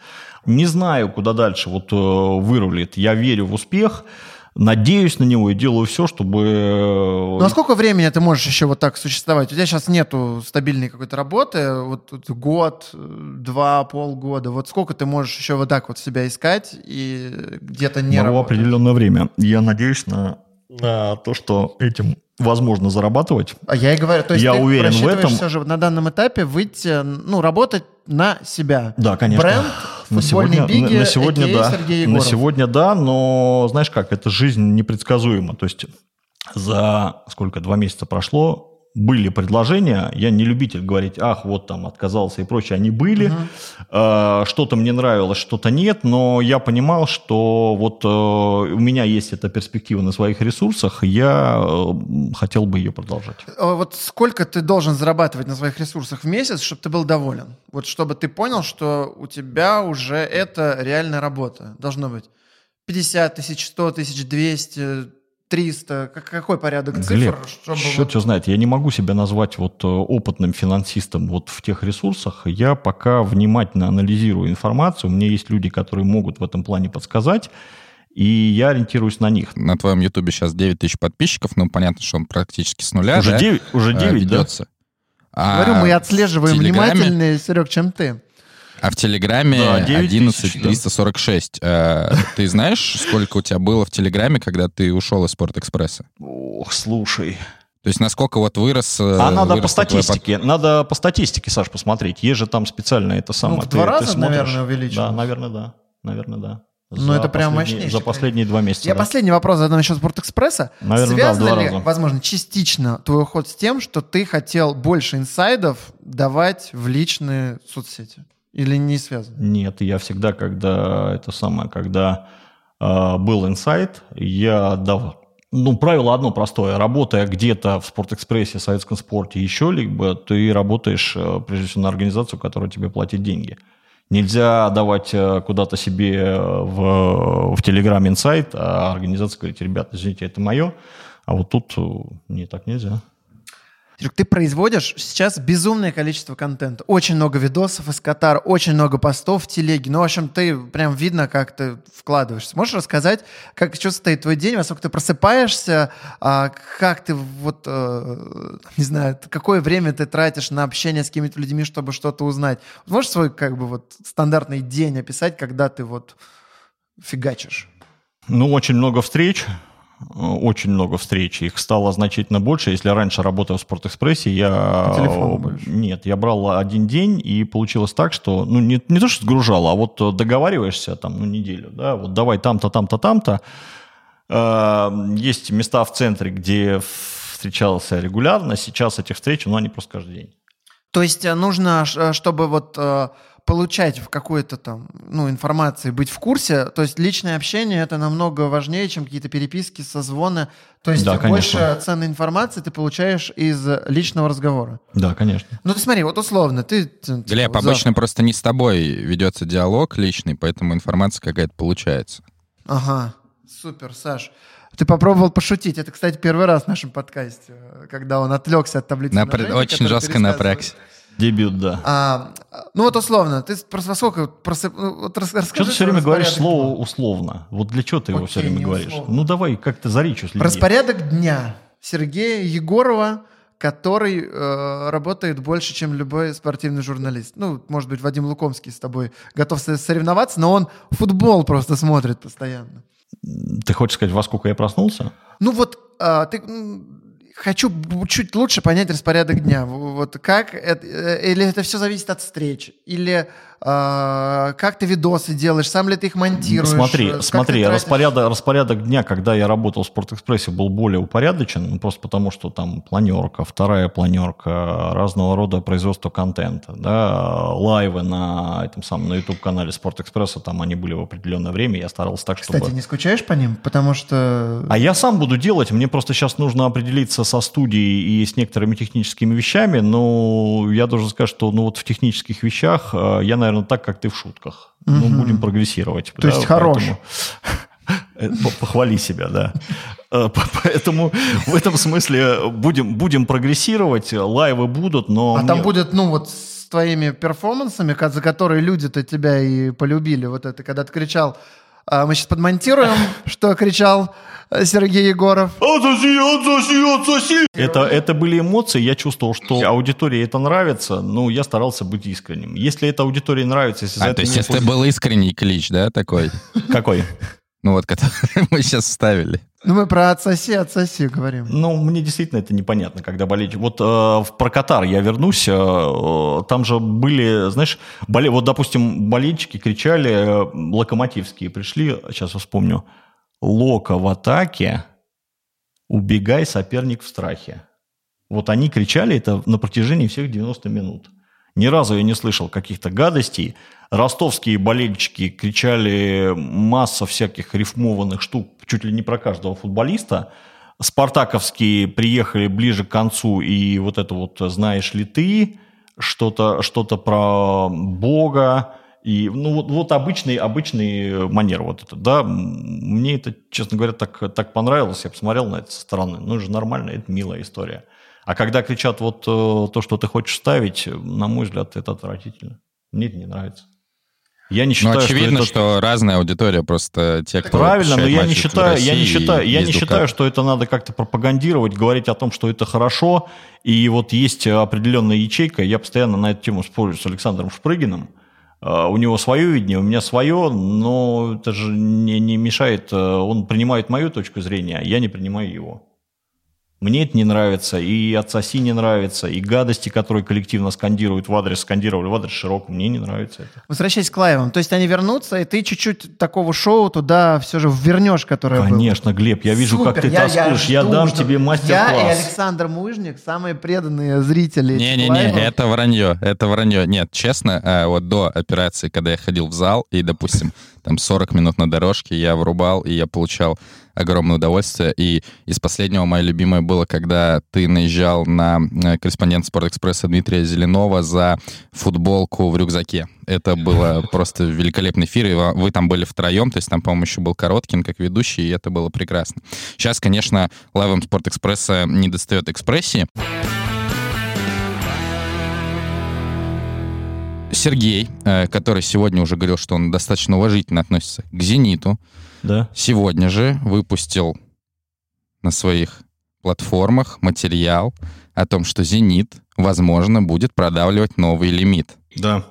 Не знаю, куда дальше вот э, вырулит. Я верю в успех надеюсь на него и делаю все, чтобы... Э, ну а сколько времени ты можешь еще вот так существовать? У тебя сейчас нету стабильной какой-то работы, вот, вот год, два, полгода. Вот сколько ты можешь еще вот так вот себя искать и где-то не Могу работать? определенное время. Я надеюсь на, на то, что этим возможно зарабатывать. А я и говорю, то есть я ты уверен в этом. все же на данном этапе выйти, ну, работать на себя. Да, конечно. Бренд на сегодня, биги, на, сегодня да. Сергей На сегодня да, но знаешь как, эта жизнь непредсказуема. То есть за сколько, два месяца прошло, были предложения, я не любитель говорить, ах, вот там отказался и прочее, они были, угу. э, что-то мне нравилось, что-то нет, но я понимал, что вот э, у меня есть эта перспектива на своих ресурсах, я э, хотел бы ее продолжать. Вот сколько ты должен зарабатывать на своих ресурсах в месяц, чтобы ты был доволен? Вот чтобы ты понял, что у тебя уже это реальная работа, должно быть 50 тысяч, 100 тысяч, 200 300? Какой порядок цифр? Глеб, чтобы черт вот... знает. Я не могу себя назвать вот э, опытным финансистом вот в тех ресурсах. Я пока внимательно анализирую информацию. У меня есть люди, которые могут в этом плане подсказать. И я ориентируюсь на них. На твоем ютубе сейчас 9 тысяч подписчиков. Ну, понятно, что он практически с нуля, Уже да? 9, уже 9 ведется. да? Говорю, мы отслеживаем Телеграме... внимательнее, Серег, чем ты. А в Телеграме да, 11 346. Да. Э, ты знаешь, сколько у тебя было в Телеграме, когда ты ушел из Спортэкспресса? Ох, слушай. То есть насколько вот вырос... Э, а надо вырос по статистике, твой... надо по статистике, Саш, посмотреть. Есть же там специально это самое. Ну, в два ты, раза, ты наверное, увеличилось. Да, наверное, да. Наверное, да. Ну, это прям мощнее. За последние два месяца. Я да. последний вопрос задам еще Спортэкспресса. Наверное, Связано да, ли, раза. возможно, частично твой уход с тем, что ты хотел больше инсайдов давать в личные соцсети? Или не связано? Нет, я всегда, когда это самое, когда э, был инсайт, я давал. Ну, правило одно простое. Работая где-то в Спортэкспрессе, в советском спорте, еще либо, ты работаешь, э, прежде всего, на организацию, которая тебе платит деньги. Нельзя давать э, куда-то себе э, в, в Телеграм инсайт, а организация говорит, ребята, извините, это мое, а вот тут не так нельзя. Ты производишь сейчас безумное количество контента. Очень много видосов из Катара, очень много постов в телеге. Ну, в общем, ты прям видно, как ты вкладываешься. Можешь рассказать, как состоит твой день, во сколько ты просыпаешься, а, как ты вот, а, не знаю, какое время ты тратишь на общение с какими-то людьми, чтобы что-то узнать. Можешь свой как бы вот стандартный день описать, когда ты вот фигачишь? Ну, очень много встреч, очень много встреч, их стало значительно больше. Если раньше работал в Спортэкспрессе, я... больше? Нет, я брал один день, и получилось так, что, ну, не, не то, что сгружало, а вот договариваешься там, ну, неделю, да, вот давай там-то, там-то, там-то. Э, есть места в центре, где встречался регулярно, сейчас этих встреч, ну, они просто каждый день. То есть э, нужно, чтобы вот э, получать в какой-то там, ну, информации, быть в курсе, то есть личное общение это намного важнее, чем какие-то переписки, созвоны. То есть Да, больше конечно. ценной информации ты получаешь из личного разговора. Да, конечно. Ну, ты смотри, вот условно, ты... Глеб, типа, за- обычно просто не с тобой ведется диалог личный, поэтому информация какая-то получается. Ага, супер, Саш. Ты попробовал пошутить. Это, кстати, первый раз в нашем подкасте, э, когда он отвлекся от таблицы Напр- Очень жестко напрягся. Дебют, да. А, ну вот условно, ты просто во сколько просып... ну, вот рас- расскажи, Что ты все время говоришь дня. слово условно? Вот для чего ты его все время говоришь? условно. Ну давай как-то за речью следи. Распорядок дня Сергея Егорова, который э, работает больше, чем любой спортивный журналист. Ну, может быть, Вадим Лукомский с тобой готов со- соревноваться, но он футбол просто смотрит постоянно. Ты хочешь сказать, во сколько я проснулся? Ну вот, а, ты, хочу чуть лучше понять распорядок дня. Вот как это, э, или это все зависит от встреч, или как ты видосы делаешь, сам ли ты их монтируешь? Смотри, как смотри, распорядок, распорядок дня, когда я работал в Спортэкспрессе, был более упорядочен, ну, просто потому что там планерка, вторая планерка, разного рода производство контента, да, лайвы на этом самом, на YouTube-канале Спортэкспресса, там они были в определенное время, я старался так, чтобы... Кстати, не скучаешь по ним? Потому что... А я сам буду делать, мне просто сейчас нужно определиться со студией и с некоторыми техническими вещами, но я должен сказать, что ну вот в технических вещах э, я, наверное, так, как ты в шутках. Ну, Мгм. будем прогрессировать. То есть хорош. Э, по- Похвали себя, да. Э, по- Поэтому в этом смысле будем, будем прогрессировать, лайвы будут, но... А там мне- будет, ну вот, с твоими перформансами, за которые люди-то тебя и полюбили. Вот это, когда ты кричал, а, мы сейчас подмонтируем, что кричал Сергей Егоров. Отсоси, отсоси, отсоси! Это, это были эмоции, я чувствовал, что аудитории это нравится, но я старался быть искренним. Если это аудитории нравится, если за А, это то есть это был искренний клич, да, такой? Какой? Ну вот, который мы сейчас вставили. Ну мы про отсоси, отсоси говорим. Ну, мне действительно это непонятно, когда болеть. Вот э, в- про Катар я вернусь. э, э, там же были, знаешь, боле... вот, допустим, болельщики кричали, э, локомотивские пришли, сейчас я вспомню, Лока в атаке, убегай, соперник в страхе. Вот они кричали это на протяжении всех 90 минут. Ни разу я не слышал каких-то гадостей. Ростовские болельщики кричали масса всяких рифмованных штук, чуть ли не про каждого футболиста. Спартаковские приехали ближе к концу, и вот это вот «знаешь ли ты», что-то что про Бога, и, ну, вот, вот обычный, обычный манер вот это, да. Мне это, честно говоря, так, так понравилось. Я посмотрел на это со стороны. Ну, это же нормально, это милая история. А когда кричат вот э, то, что ты хочешь ставить, на мой взгляд, это отвратительно. Мне это не нравится. Я не Ну, считаю, очевидно, что что, это... разная аудитория, просто те, кто Правильно, но я не считаю, я не считаю, я не считаю, что это надо как-то пропагандировать, говорить о том, что это хорошо. И вот есть определенная ячейка, я постоянно на эту тему спорю с Александром Шпрыгиным. А, У него свое видение, у меня свое, но это же не, не мешает. э, Он принимает мою точку зрения, а я не принимаю его. Мне это не нравится, и отсоси не нравится, и гадости, которые коллективно скандируют в адрес, скандировали в адрес широкого, мне не нравится это. Возвращаясь к лайвам, то есть они вернутся, и ты чуть-чуть такого шоу туда все же вернешь, которое было. Конечно, Глеб, я вижу, как Супер, ты тоскуешь. Я, жду, дам жду. тебе Я и мастер-класс. Александр Мужник, самые преданные зрители Не-не-не, это вранье, это вранье. Нет, честно, э, вот до операции, когда я ходил в зал, и, допустим, там 40 минут на дорожке, я врубал, и я получал огромное удовольствие. И из последнего мое любимое было, когда ты наезжал на э, корреспондент Спортэкспресса Дмитрия Зеленова за футболку в рюкзаке. Это было просто великолепный эфир, и вы там были втроем, то есть там, по-моему, еще был Короткин как ведущий, и это было прекрасно. Сейчас, конечно, лайвом Спортэкспресса не достает экспрессии, Сергей, э, который сегодня уже говорил, что он достаточно уважительно относится к «Зениту», Да. сегодня же выпустил на своих платформах материал о том, что «Зенит», возможно, будет продавливать новый лимит. Да.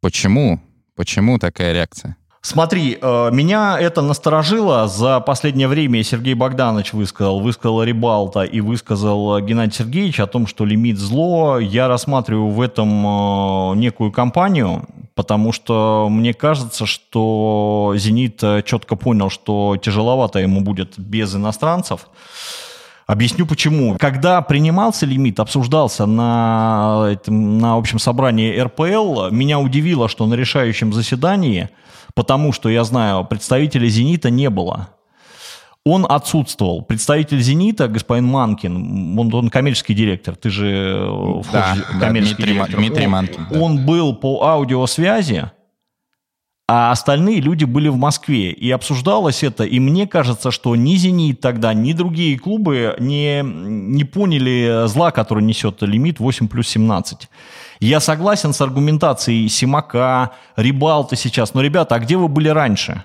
Почему? Почему такая реакция? Смотри, э, меня это насторожило. За последнее время Сергей Богданович высказал, высказал Рибалта и высказал э, Геннадий Сергеевич о том, что лимит зло. Я рассматриваю в этом э, некую кампанию, потому что мне кажется, что «Зенит» четко понял, что тяжеловато ему будет без иностранцев. Объясню почему. Когда принимался лимит, обсуждался на, на общем собрании РПЛ, меня удивило, что на решающем заседании, потому что, я знаю, представителя «Зенита» не было. Он отсутствовал. Представитель «Зенита», господин Манкин, он, он коммерческий директор, ты же э, Да, входишь- да, коммерческий Дмитрий, директор. Дмитрий Он- Манкин. да. он был по аудиосвязи, а остальные люди были в Москве. И обсуждалось это, и мне кажется, что ни «Зенит» тогда, ни другие клубы не, не поняли зла, который несет лимит 8 плюс 17. Я согласен с аргументацией Симака, Рибалты сейчас, но, ребята, а где вы были раньше?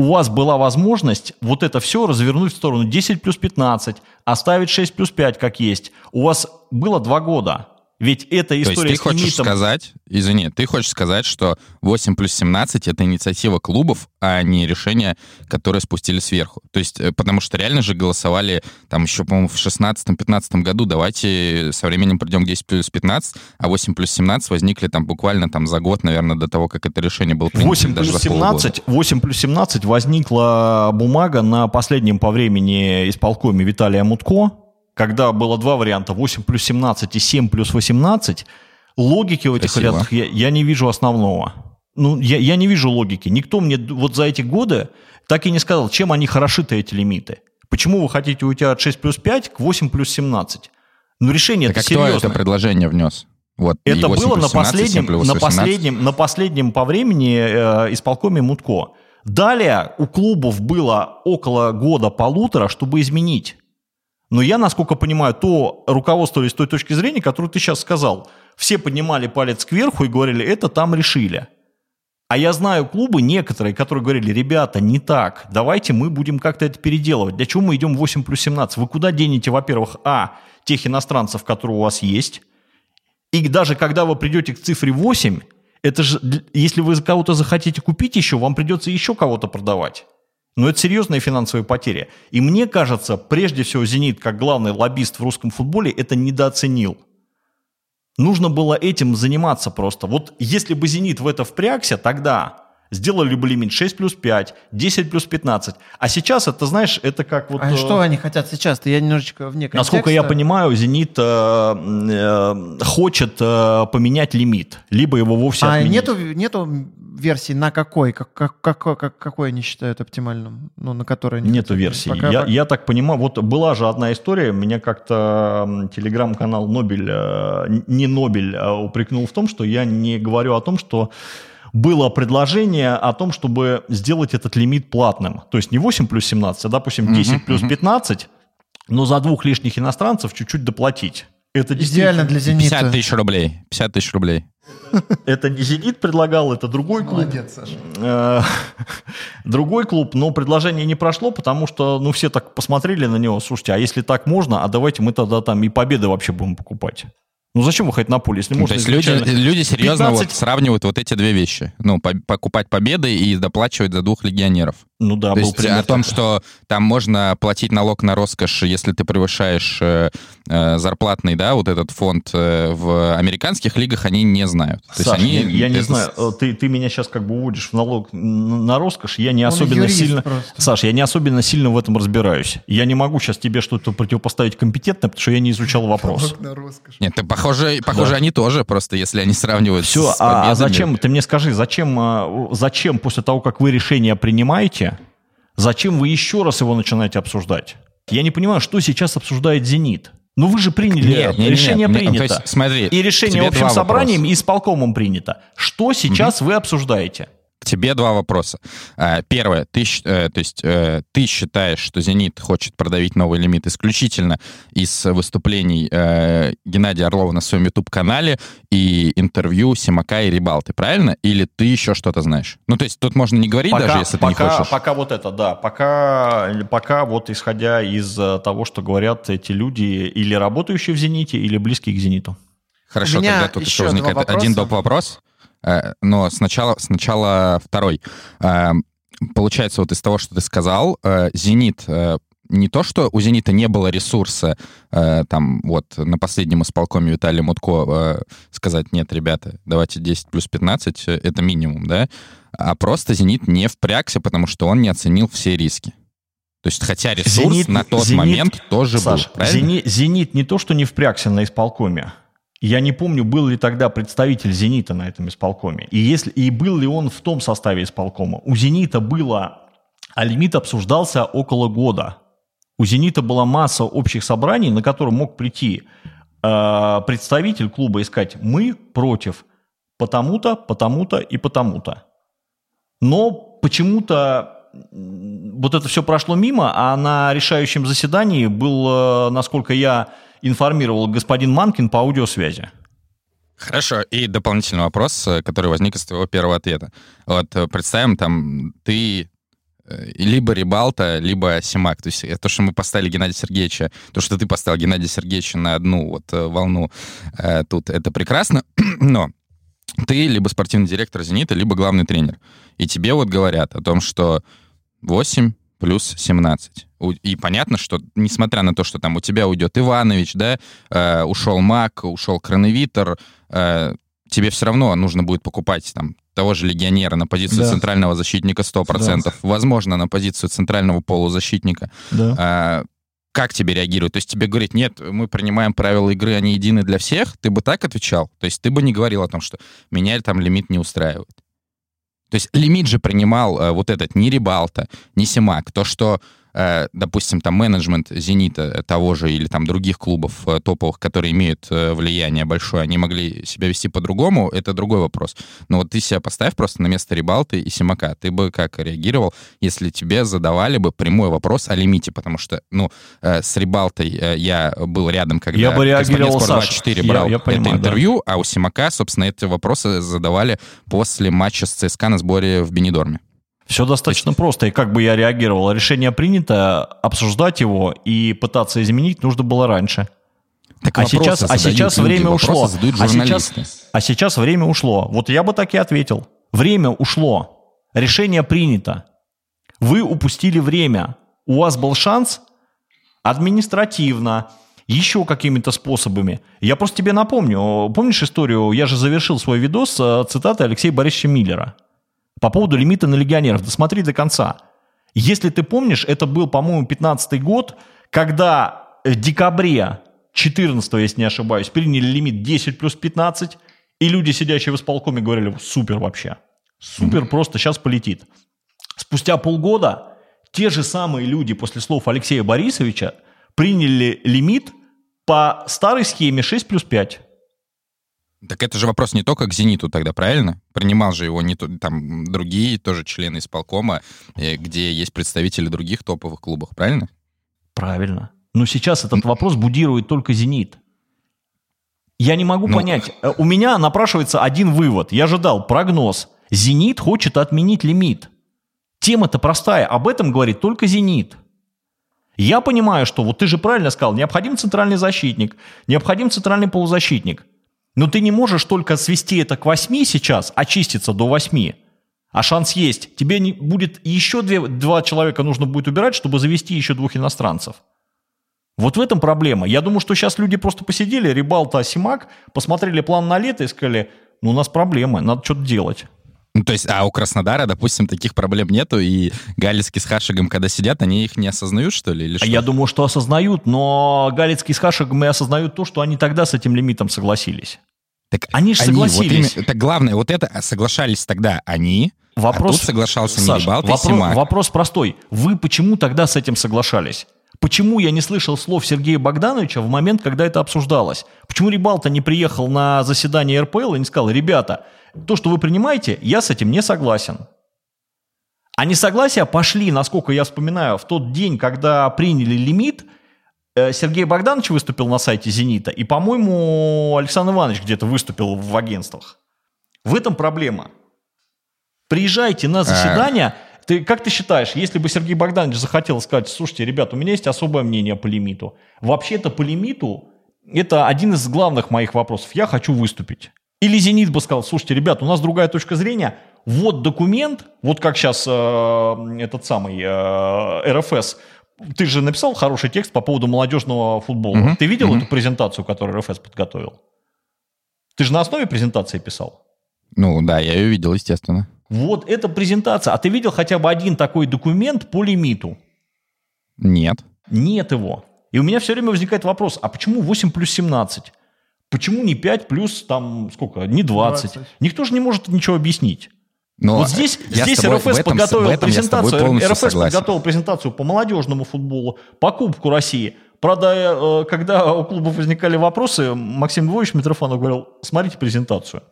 у вас была возможность вот это все развернуть в сторону 10 плюс 15, оставить 6 плюс 5 как есть. У вас было два года. Ведь эта То есть история ты хочешь лимитом... сказать, извини, ты хочешь сказать, что 8 плюс 17 это инициатива клубов, а не решение, которое спустили сверху. То есть, э, потому что реально же голосовали там еще, по-моему, в 16-15 году, давайте со временем придем к 10 плюс 15, а 8 плюс 17 возникли там буквально там за год, наверное, до того, как это решение было принято. 8 или даже плюс за полгода. 17, 8 плюс 17 возникла бумага на последнем по времени исполкоме Виталия Мутко, когда было два варианта, 8 плюс 17 и 7 плюс 18. Логики в этих Спасибо. вариантах я, я не вижу основного. Ну, я, я не вижу логики. Никто мне вот за эти годы так и не сказал, чем они хороши-то, эти лимиты. Почему вы хотите уйти от 6 плюс 5 к 8 плюс 17? Ну, решение Так это а кто серьезное. это предложение внес? Вот, Это 8 было на 17, и 7 последнем, на 18. последнем, на последнем по времени э, исполкоме Мутко. Далее у клубов было около года-полутора, чтобы изменить. Но я, насколько понимаю, то руководствовались той точки зрения, которую ты сейчас сказал. Все поднимали палец кверху и говорили, это там решили. А я знаю клубы некоторые, которые говорили, ребята, не так, давайте мы будем как-то это переделывать. Для чего мы идем 8 плюс 17? Вы куда денете, во-первых, а, тех иностранцев, которые у вас есть, и даже когда вы придете к цифре 8, это же, если вы кого-то захотите купить еще, вам придется еще кого-то продавать. Но это серьезные финансовые потери. И мне кажется, прежде всего, «Зенит», как главный лоббист в русском футболе, это недооценил. Нужно было этим заниматься просто. Вот если бы «Зенит» в это впрягся, тогда сделали бы лимит 6 плюс 5, 10 плюс 15. А сейчас это, знаешь, это как вот... А э, что они хотят сейчас-то? Я немножечко вне контекста. Насколько я понимаю, «Зенит» э, э, хочет э, поменять лимит, либо его вовсе А отменить. нету, нету версии на какой? Как, как, как, как- какой они считают оптимальным? Ну, на которой они Нету версии. Пока- я, пока- я так понимаю, вот была же одна история, меня как-то телеграм-канал Нобель, э, не Нобель, а упрекнул в том, что я не говорю о том, что было предложение о том, чтобы сделать этот лимит платным. То есть не 8 плюс 17, а, допустим, 10 плюс 15, но за двух лишних иностранцев чуть-чуть доплатить. Это Идеально действительно- для «Зенита». 50 тысяч рублей. 50 тысяч рублей. Это не «Зенит» предлагал, это другой клуб. Молодец, Саша. Э, другой клуб, но предложение не прошло, потому что, ну, все так посмотрели на него, слушайте, а если так можно, а давайте мы тогда там и победы вообще будем покупать. Ну, зачем выходить на поле, если Ну, можно то есть люди, люди серьезно 15 вот сравнивают вот эти две вещи. Ну, по- покупать победы и доплачивать за двух легионеров. Ну да, То был есть пример о том, что там можно платить налог на роскошь, если ты превышаешь э, э, зарплатный, да, вот этот фонд э, в американских лигах, они не знают. То есть Саш, они, я, я не это знаю, э, ты, ты меня сейчас как бы уводишь в налог на роскошь, я не Он особенно юрист сильно... просто. Саш, я не особенно сильно в этом разбираюсь. Я не могу сейчас тебе что-то противопоставить компетентно, потому что я не изучал вопрос. На роскошь. Нет, ты, похоже, похоже они тоже, просто если они сравнивают Все, с а, а победами. зачем, ты мне скажи, зачем, а, зачем после того, как вы решение принимаете, зачем вы еще раз его начинаете обсуждать? Я не понимаю, что сейчас обсуждает «Зенит». Ну вы же приняли, Нет, нет, нет, решение нет, принято. то есть, смотри, и решение общим собранием и исполкомом принято. Что сейчас вы обсуждаете? К тебе два вопроса. А, Первое, ты, э, то есть, э, ты считаешь, что «Зенит» хочет продавить новый лимит исключительно из выступлений э, Геннадия Орлова на своем YouTube-канале и интервью Симака и Рибалты, правильно? Или ты еще что-то знаешь? Ну, то есть тут можно не говорить даже, если ты не пока, хочешь. пока вот это, да. Пока, пока вот исходя из того, что говорят эти люди, или работающие в «Зените», или близкие к «Зениту». Хорошо, тогда тут еще еще возникает один доп. вопрос, но сначала, сначала второй. Э, Получается, вот из того, что ты сказал, э, «Зенит» э, не то, что у «Зенита» не было ресурса э, там вот на последнем исполкоме Виталия Мутко э, сказать, нет, ребята, давайте 10 плюс 15, э, это минимум, да, а просто «Зенит» не впрягся, потому что он не оценил все риски. То есть, хотя ресурс Зенит, на тот Зенит, момент тоже Саш, был, правильно? Зенит, Зенит не то, что не впрягся на исполкоме. Я не помню, был ли тогда представитель «Зенита» на этом исполкоме. И, если, и был ли он в том составе исполкома. У «Зенита» было... А лимит обсуждался около года. У «Зенита» была масса общих собраний, на которые мог прийти э, представитель клуба и сказать «Мы против потому-то, потому-то и потому-то». Но почему-то вот это все прошло мимо, а на решающем заседании был, э, насколько я информировал, господин Манкин по аудиосвязи. Хорошо, и дополнительный вопрос, э, который возник из твоего первого ответа. Вот э, представим, там, ты либо Рибалта, либо Симак. То есть то, что мы поставили Геннадия Сергеевича, то, что ты поставил Геннадия Сергеевича на одну вот волну тут, это прекрасно, но ты либо спортивный директор «Зенита», либо главный тренер. И тебе вот говорят о том, что 8 плюс 17. И понятно, что несмотря на то, что там у тебя уйдет Иванович, да, э, ушел Мак, ушел Крановитер, э, тебе все равно нужно будет покупать там того же легионера на позицию да. центрального защитника 100%, да. возможно, на позицию центрального полузащитника. Да. Э, как тебе реагируют? То есть тебе говорят, нет, мы принимаем правила игры, они едины для всех. Ты бы так отвечал? То есть ты бы не говорил о том, что меня там лимит не устраивает. То есть лимит же принимал э, вот этот ни Рибалта, ни Симак. То, что допустим, там менеджмент «Зенита» того же или там других клубов э, топовых, которые имеют э, влияние большое, они могли себя вести по-другому, это другой вопрос. Но вот ты себя поставь просто на место Рибалты и Симака. Ты бы как реагировал, если тебе задавали бы прямой вопрос о лимите? Потому что, ну, с Рибалтой я был рядом, когда я бы реагировал, Спорт 24 брал я, я понимаю, это интервью, да. а у Симака, собственно, эти вопросы задавали после матча с ЦСКА на сборе в Бенедорме. Все достаточно просто. И как бы я реагировал? Решение принято, обсуждать его и пытаться изменить нужно было раньше. Так а сейчас, а сейчас люди, время ушло. А сейчас, а сейчас время ушло. Вот я бы так и ответил. Время ушло. Решение принято. Вы упустили время. У вас был шанс административно, еще какими-то способами. Я просто тебе напомню. Помнишь историю? Я же завершил свой видос с цитатой Алексея Борисовича Миллера. По поводу лимита на легионеров, досмотри до конца. Если ты помнишь, это был, по-моему, 15 год, когда в декабре 14 если не ошибаюсь, приняли лимит 10 плюс 15, и люди, сидящие в исполкоме, говорили, супер вообще. Супер, просто сейчас полетит. Спустя полгода те же самые люди после слов Алексея Борисовича приняли лимит по старой схеме 6 плюс 5. Так это же вопрос не только к «Зениту» тогда, правильно? Принимал же его не то, там другие тоже члены исполкома, э, где есть представители других топовых клубов, правильно? Правильно. Но сейчас этот вопрос будирует только «Зенит». Я не могу ну... понять. Э, у меня напрашивается один вывод. Я ожидал прогноз. «Зенит» хочет отменить лимит. Тема-то простая. Об этом говорит только «Зенит». Я понимаю, что вот ты же правильно сказал, необходим центральный защитник, необходим центральный полузащитник. Но ты не можешь только свести это к 8 сейчас, очиститься до 8. А шанс есть. Тебе не, будет еще две, два человека нужно будет убирать, чтобы завести еще двух иностранцев. Вот в этом проблема. Я думаю, что сейчас люди просто посидели, Рибалта, Симак, посмотрели план на лето и сказали, ну у нас проблемы, надо что-то делать. Ну, то есть, а у Краснодара, допустим, таких проблем нету, и Галицкий с Хашигом, когда сидят, они их не осознают, что ли? Или что? Я думаю, что осознают, но Галицкий с Хашигом и осознают то, что они тогда с этим лимитом согласились. Так они же согласились. Вот так главное, вот это соглашались тогда они, вопрос, а тут соглашался Саша, Нерибалт вопрос, Симак. Вопрос простой. Вы почему тогда с этим соглашались? Почему я не слышал слов Сергея Богдановича в момент, когда это обсуждалось? Почему Рибалта не приехал на заседание РПЛ и не сказал, ребята, то, что вы принимаете, я с этим не согласен. А несогласия пошли, насколько я вспоминаю, в тот день, когда приняли лимит, Сергей Богданович выступил на сайте «Зенита», и, по-моему, Александр Иванович где-то выступил в агентствах. В этом проблема. Приезжайте на заседание. Ты, как ты считаешь, если бы Сергей Богданович захотел сказать, слушайте, ребят, у меня есть особое мнение по лимиту. Вообще-то по лимиту это один из главных моих вопросов. Я хочу выступить. Или «Зенит» бы сказал, слушайте, ребят, у нас другая точка зрения, вот документ, вот как сейчас э, этот самый э, РФС, ты же написал хороший текст по поводу молодежного футбола. Угу, ты видел угу. эту презентацию, которую РФС подготовил? Ты же на основе презентации писал? Ну да, я ее видел, естественно. Вот эта презентация. А ты видел хотя бы один такой документ по лимиту? Нет. Нет его. И у меня все время возникает вопрос, а почему 8 плюс 17? Почему не 5 плюс, там, сколько, не 20? 20. Никто же не может ничего объяснить. Но вот здесь, здесь тобой РФС этом- подготовил этом презентацию. РФС согласен. подготовил презентацию по молодежному футболу, по Кубку России. Правда, э, когда у клубов возникали вопросы, Максим Львович Митрофанов говорил, смотрите презентацию.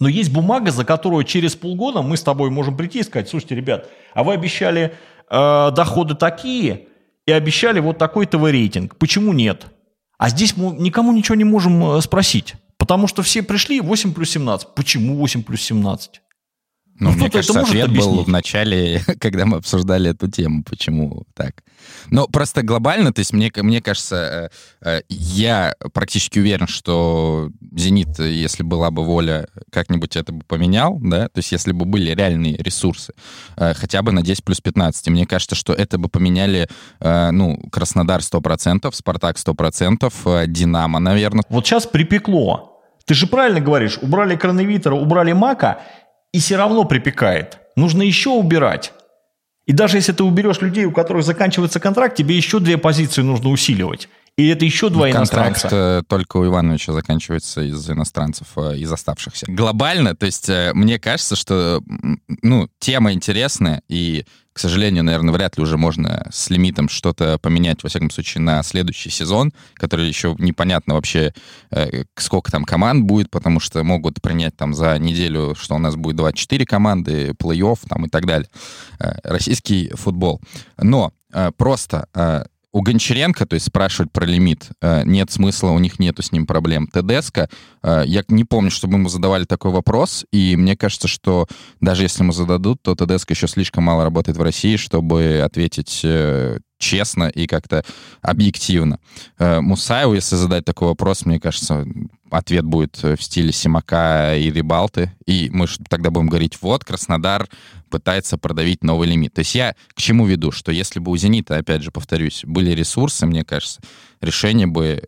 Но есть бумага, за которую через полгода мы с тобой можем прийти и сказать, слушайте, ребят, а вы обещали э, доходы такие и обещали вот такой ТВ-рейтинг. Почему нет? А здесь мы никому ничего не можем э, спросить. Потому что все пришли 8 плюс 17. Почему 8 плюс 17? Ну, Ну, мне кажется, ответ был в начале, когда мы обсуждали эту тему, почему так. Но просто глобально, то есть мне, мне кажется, э, э, я практически уверен, что «Зенит», если была бы воля, как-нибудь это бы поменял, да, то есть если бы были реальные ресурсы, э, хотя бы на 10 плюс 15. И мне кажется, что это бы поменяли, ну, Краснодар 100%, Спартак 100%, э, Динамо, наверное, Вот сейчас припекло. Ты же правильно говоришь, убрали кроновитера, убрали мака, и все равно припекает. Нужно еще убирать. И даже если ты уберешь людей, у которых заканчивается контракт, тебе еще две позиции нужно усиливать. И это еще два Контракт иностранца. э, только у Ивановича заканчивается из иностранцев, э, из оставшихся. Глобально, то есть э, мне кажется, что ну, тема интересная, и, к сожалению, наверное, вряд ли уже можно с лимитом что-то поменять, во всяком случае, на следующий сезон, который еще непонятно вообще, э, сколько там команд будет, потому что могут принять там за неделю, что у нас будет 24 команды, плей-офф там и так далее. Э, Российский футбол. Но э, просто у Гончаренко, то есть спрашивать про лимит, э, нет смысла, у них нету с ним проблем. ТДСК, э, я не помню, чтобы ему задавали такой вопрос, и мне кажется, что даже если ему зададут, то ТДСК еще слишком мало работает в России, чтобы ответить э, честно и как-то объективно. Мусаеву, если задать такой вопрос, мне кажется, ответ будет э, в стиле Симака и Рибалты, и мы тогда будем говорить, вот, Краснодар пытается продавить новый лимит. То есть я к чему веду, что если бы у «Зенита», опять же, повторюсь, были ресурсы, мне кажется, решение бы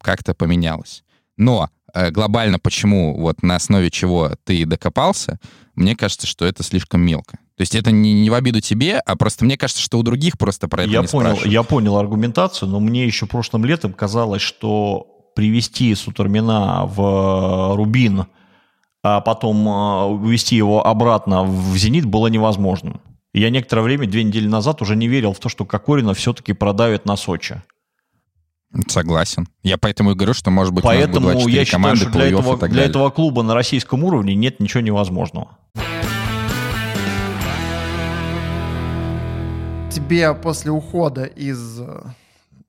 как-то поменялось. Но э, глобально почему, вот на основе чего ты докопался, мне кажется, что это слишком мелко. То есть это не, не в обиду тебе, а просто мне кажется, что у других просто про это Я не понял, спрашивают. я понял аргументацию, но мне еще прошлым летом казалось, что привести Сутормина в Рубин, а потом э, увести его обратно в Зенит было невозможным. И Я некоторое время, две недели назад, уже не верил в то, что Кокорина все-таки продавит на Сочи. Согласен. Я поэтому и говорю, что, может быть, у нас Поэтому будет 24 я считаю, команды, что для этого, и так для далее. этого клуба на российском уровне нет ничего невозможного. Тебе после ухода из э,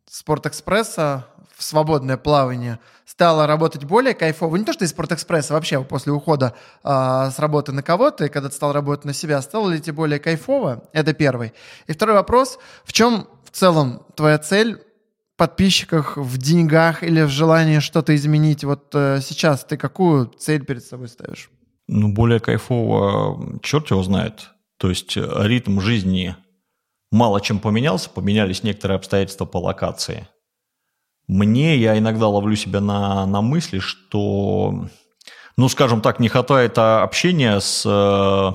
Спортэкспресса в свободное плавание стало работать более кайфово? Не то, что из Спортэкспресса, вообще после ухода а, с работы на кого-то, и когда ты стал работать на себя, стало ли тебе более кайфово? Это первый. И второй вопрос. В чем в целом твоя цель в подписчиках, в деньгах или в желании что-то изменить? Вот э, сейчас ты какую цель перед собой ставишь? Ну, более кайфово, черт его знает. То есть э, ритм жизни мало чем поменялся, поменялись некоторые обстоятельства по локации. Мне, я иногда ловлю себя на, на мысли, что, ну, скажем так, не хватает а, общения с, э,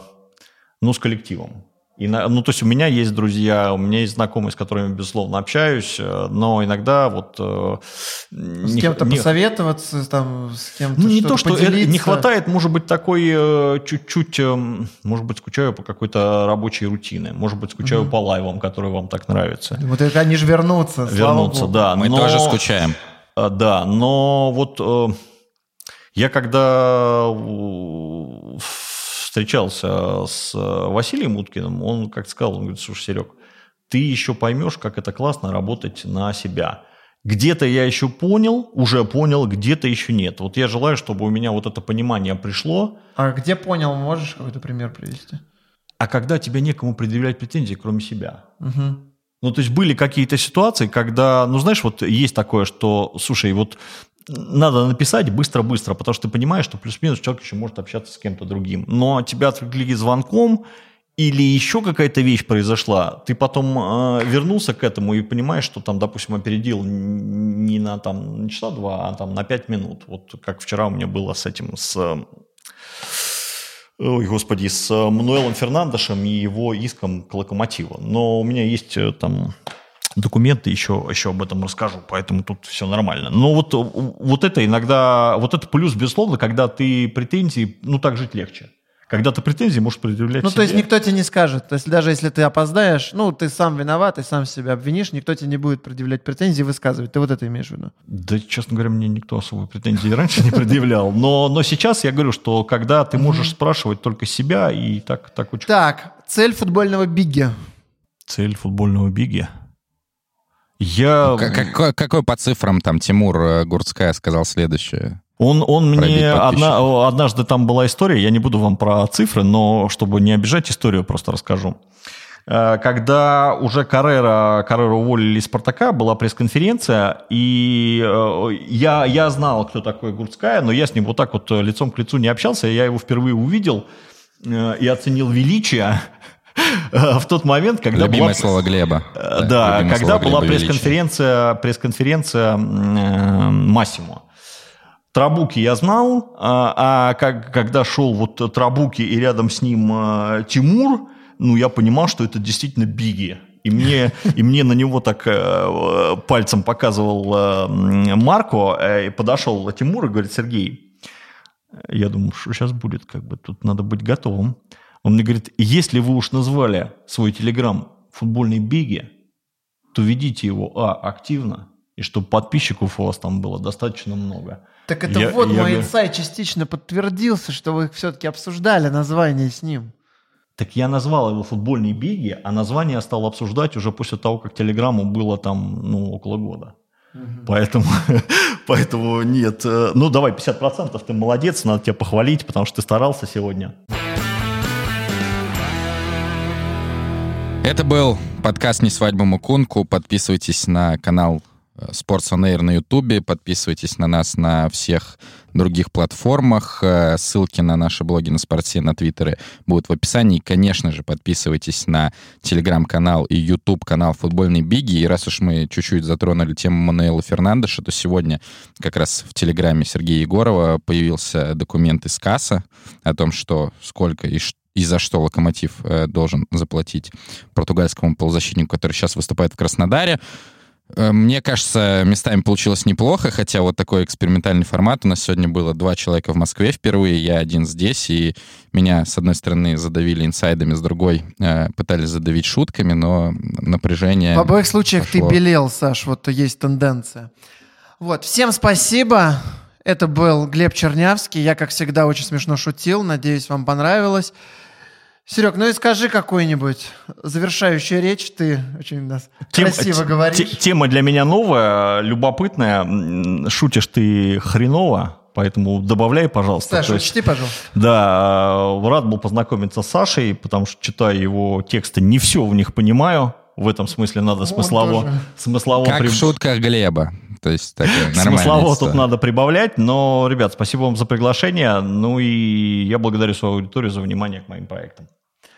ну, с коллективом. И ну, то есть у меня есть друзья, у меня есть знакомые, с которыми, безусловно, общаюсь, э, но иногда вот... э, С не- кем-то не- посоветоваться, там, с кем-то ну, не то, что поделиться? не хватает, может быть, такой э, чуть-чуть, может быть, скучаю по какой-то рабочей рутине, может быть, скучаю по лайвам, которые вам так нравятся. Вот это они же вернутся, богу. да. Мы но- тоже скучаем. Да, но вот э, я когда э, встречался с э, Василием Уткиным, он как сказал, он говорит, слушай, Серег, ты еще поймешь, как это классно работать на себя. Где-то я еще понял, уже понял, где-то еще нет. Вот я желаю, чтобы у меня вот это понимание пришло, А где понял, можешь какой-то пример привести? а когда тебе некому предъявлять претензии, кроме себя. Мгм. Ну, то есть были какие-то ситуации, когда, ну, знаешь, вот есть такое, что, слушай, вот надо написать быстро-быстро, потому что ты понимаешь, что плюс-минус человек еще может общаться с кем-то другим. Но тебя отвлекли звонком, или еще какая-то вещь произошла, ты потом э, вернулся к этому и понимаешь, что там, допустим, опередил не на там часа два, а там на пять минут. Вот как вчера у меня было с этим, с ой, господи, с Мануэлом Фернандешем и его иском к Локомотиву. Но у меня есть э, там документы, еще, еще об этом расскажу, поэтому тут все нормально. Но вот, вот это иногда, вот это плюс, безусловно, когда ты претензии, ну так жить легче. Когда ты претензии можешь предъявлять Ну, себе. то есть никто тебе не скажет. То есть даже если ты опоздаешь, ну, ты сам виноват, ты сам себя обвинишь, никто тебе не будет предъявлять претензии высказывать. Ты вот это имеешь в виду? Да, честно говоря, мне никто особо претензий раньше не предъявлял. Но, но сейчас я говорю, что когда ты можешь спрашивать только себя, и так, так. Так, цель футбольного бигги. Цель футбольного биги. Я... К- Какой, какой по цифрам там Тимур э, Гурцкая сказал следующее? Он, он мне одна, однажды там была история, я не буду вам про цифры, но чтобы не обижать историю, просто расскажу. Э, Когда уже Каррера, Каррера уволили из «Спартака», была пресс-конференция, и э, я, я знал, кто такой Гурцкая, но я с ним вот так вот лицом к лицу не общался, я его впервые увидел и оценил величие в тот момент, когда Любимое была... слово Глеба. Э, Да, любимое когда была пресс-конференция, пресс-конференция э, Массимо. Трабуки я знал, а, а как, когда шел вот Трабуки и рядом с ним э, Тимур, ну, я понимал, что это действительно Биги. И мне, и мне на него так э, пальцем показывал э, Марко, э, и подошел Тимур и говорит, Сергей, я думаю, что сейчас будет, как бы тут надо быть готовым. Он мне говорит, если вы уж назвали свой телеграм футбольный Биги, то ведите его, а, активно, и чтобы подписчиков у вас там было достаточно много. Так это Я- вот я мой инсайт частично подтвердился, что вы все-таки обсуждали название с ним. Так я назвал его футбольный Биги, а название я стал обсуждать уже после того, как телеграмму было там, ну, около года. Поэтому, поэтому нет. э, Ну, давай, 50% ты молодец, надо тебя похвалить, потому что ты старался сегодня. Это был подкаст «Не свадьба Мукунку». Подписывайтесь на канал э, Sports on Air на Ютубе, подписывайтесь на нас на всех других платформах. Э, Ссылки на наши блоги на спорте, на твиттере будут в описании. И, конечно же, подписывайтесь на телеграм-канал и YouTube-канал «Футбольный Биги». И раз уж мы чуть-чуть затронули тему Мануэла Фернандеша, то сегодня как раз в телеграме Сергея Егорова появился документ из КАСа о том, что сколько и и за что Локомотив э, должен заплатить португальскому полузащитнику, который сейчас выступает в Краснодаре. Э, Мне кажется, местами получилось неплохо, хотя вот такой экспериментальный формат. У нас сегодня было два человека в Москве впервые, я один здесь, и меня, с одной стороны, задавили инсайдами, с другой э, пытались задавить шутками, но напряжение... В обоих случаях пошло. ты белел, Саш, вот есть тенденция. Вот, всем спасибо. Это был Глеб Чернявский. Я, как всегда, очень смешно шутил. Надеюсь, вам понравилось. Серег, ну и скажи какую-нибудь завершающую речь. Ты очень нас Тем- красиво говоришь. те- Тема для меня новая, любопытная. Шутишь ты хреново, поэтому добавляй, пожалуйста. Саша, есть- учти, пожалуйста. Да, э, рад был познакомиться с Сашей, потому что, читая его тексты, не все в них понимаю. В этом смысле надо Он смыслово, тоже. смыслово, Как при- в шутках Глеба. То есть такая нормальная смыслово тут надо прибавлять. Но, ребят, спасибо вам за приглашение. Ну и я благодарю свою аудиторию за внимание к моим проектам.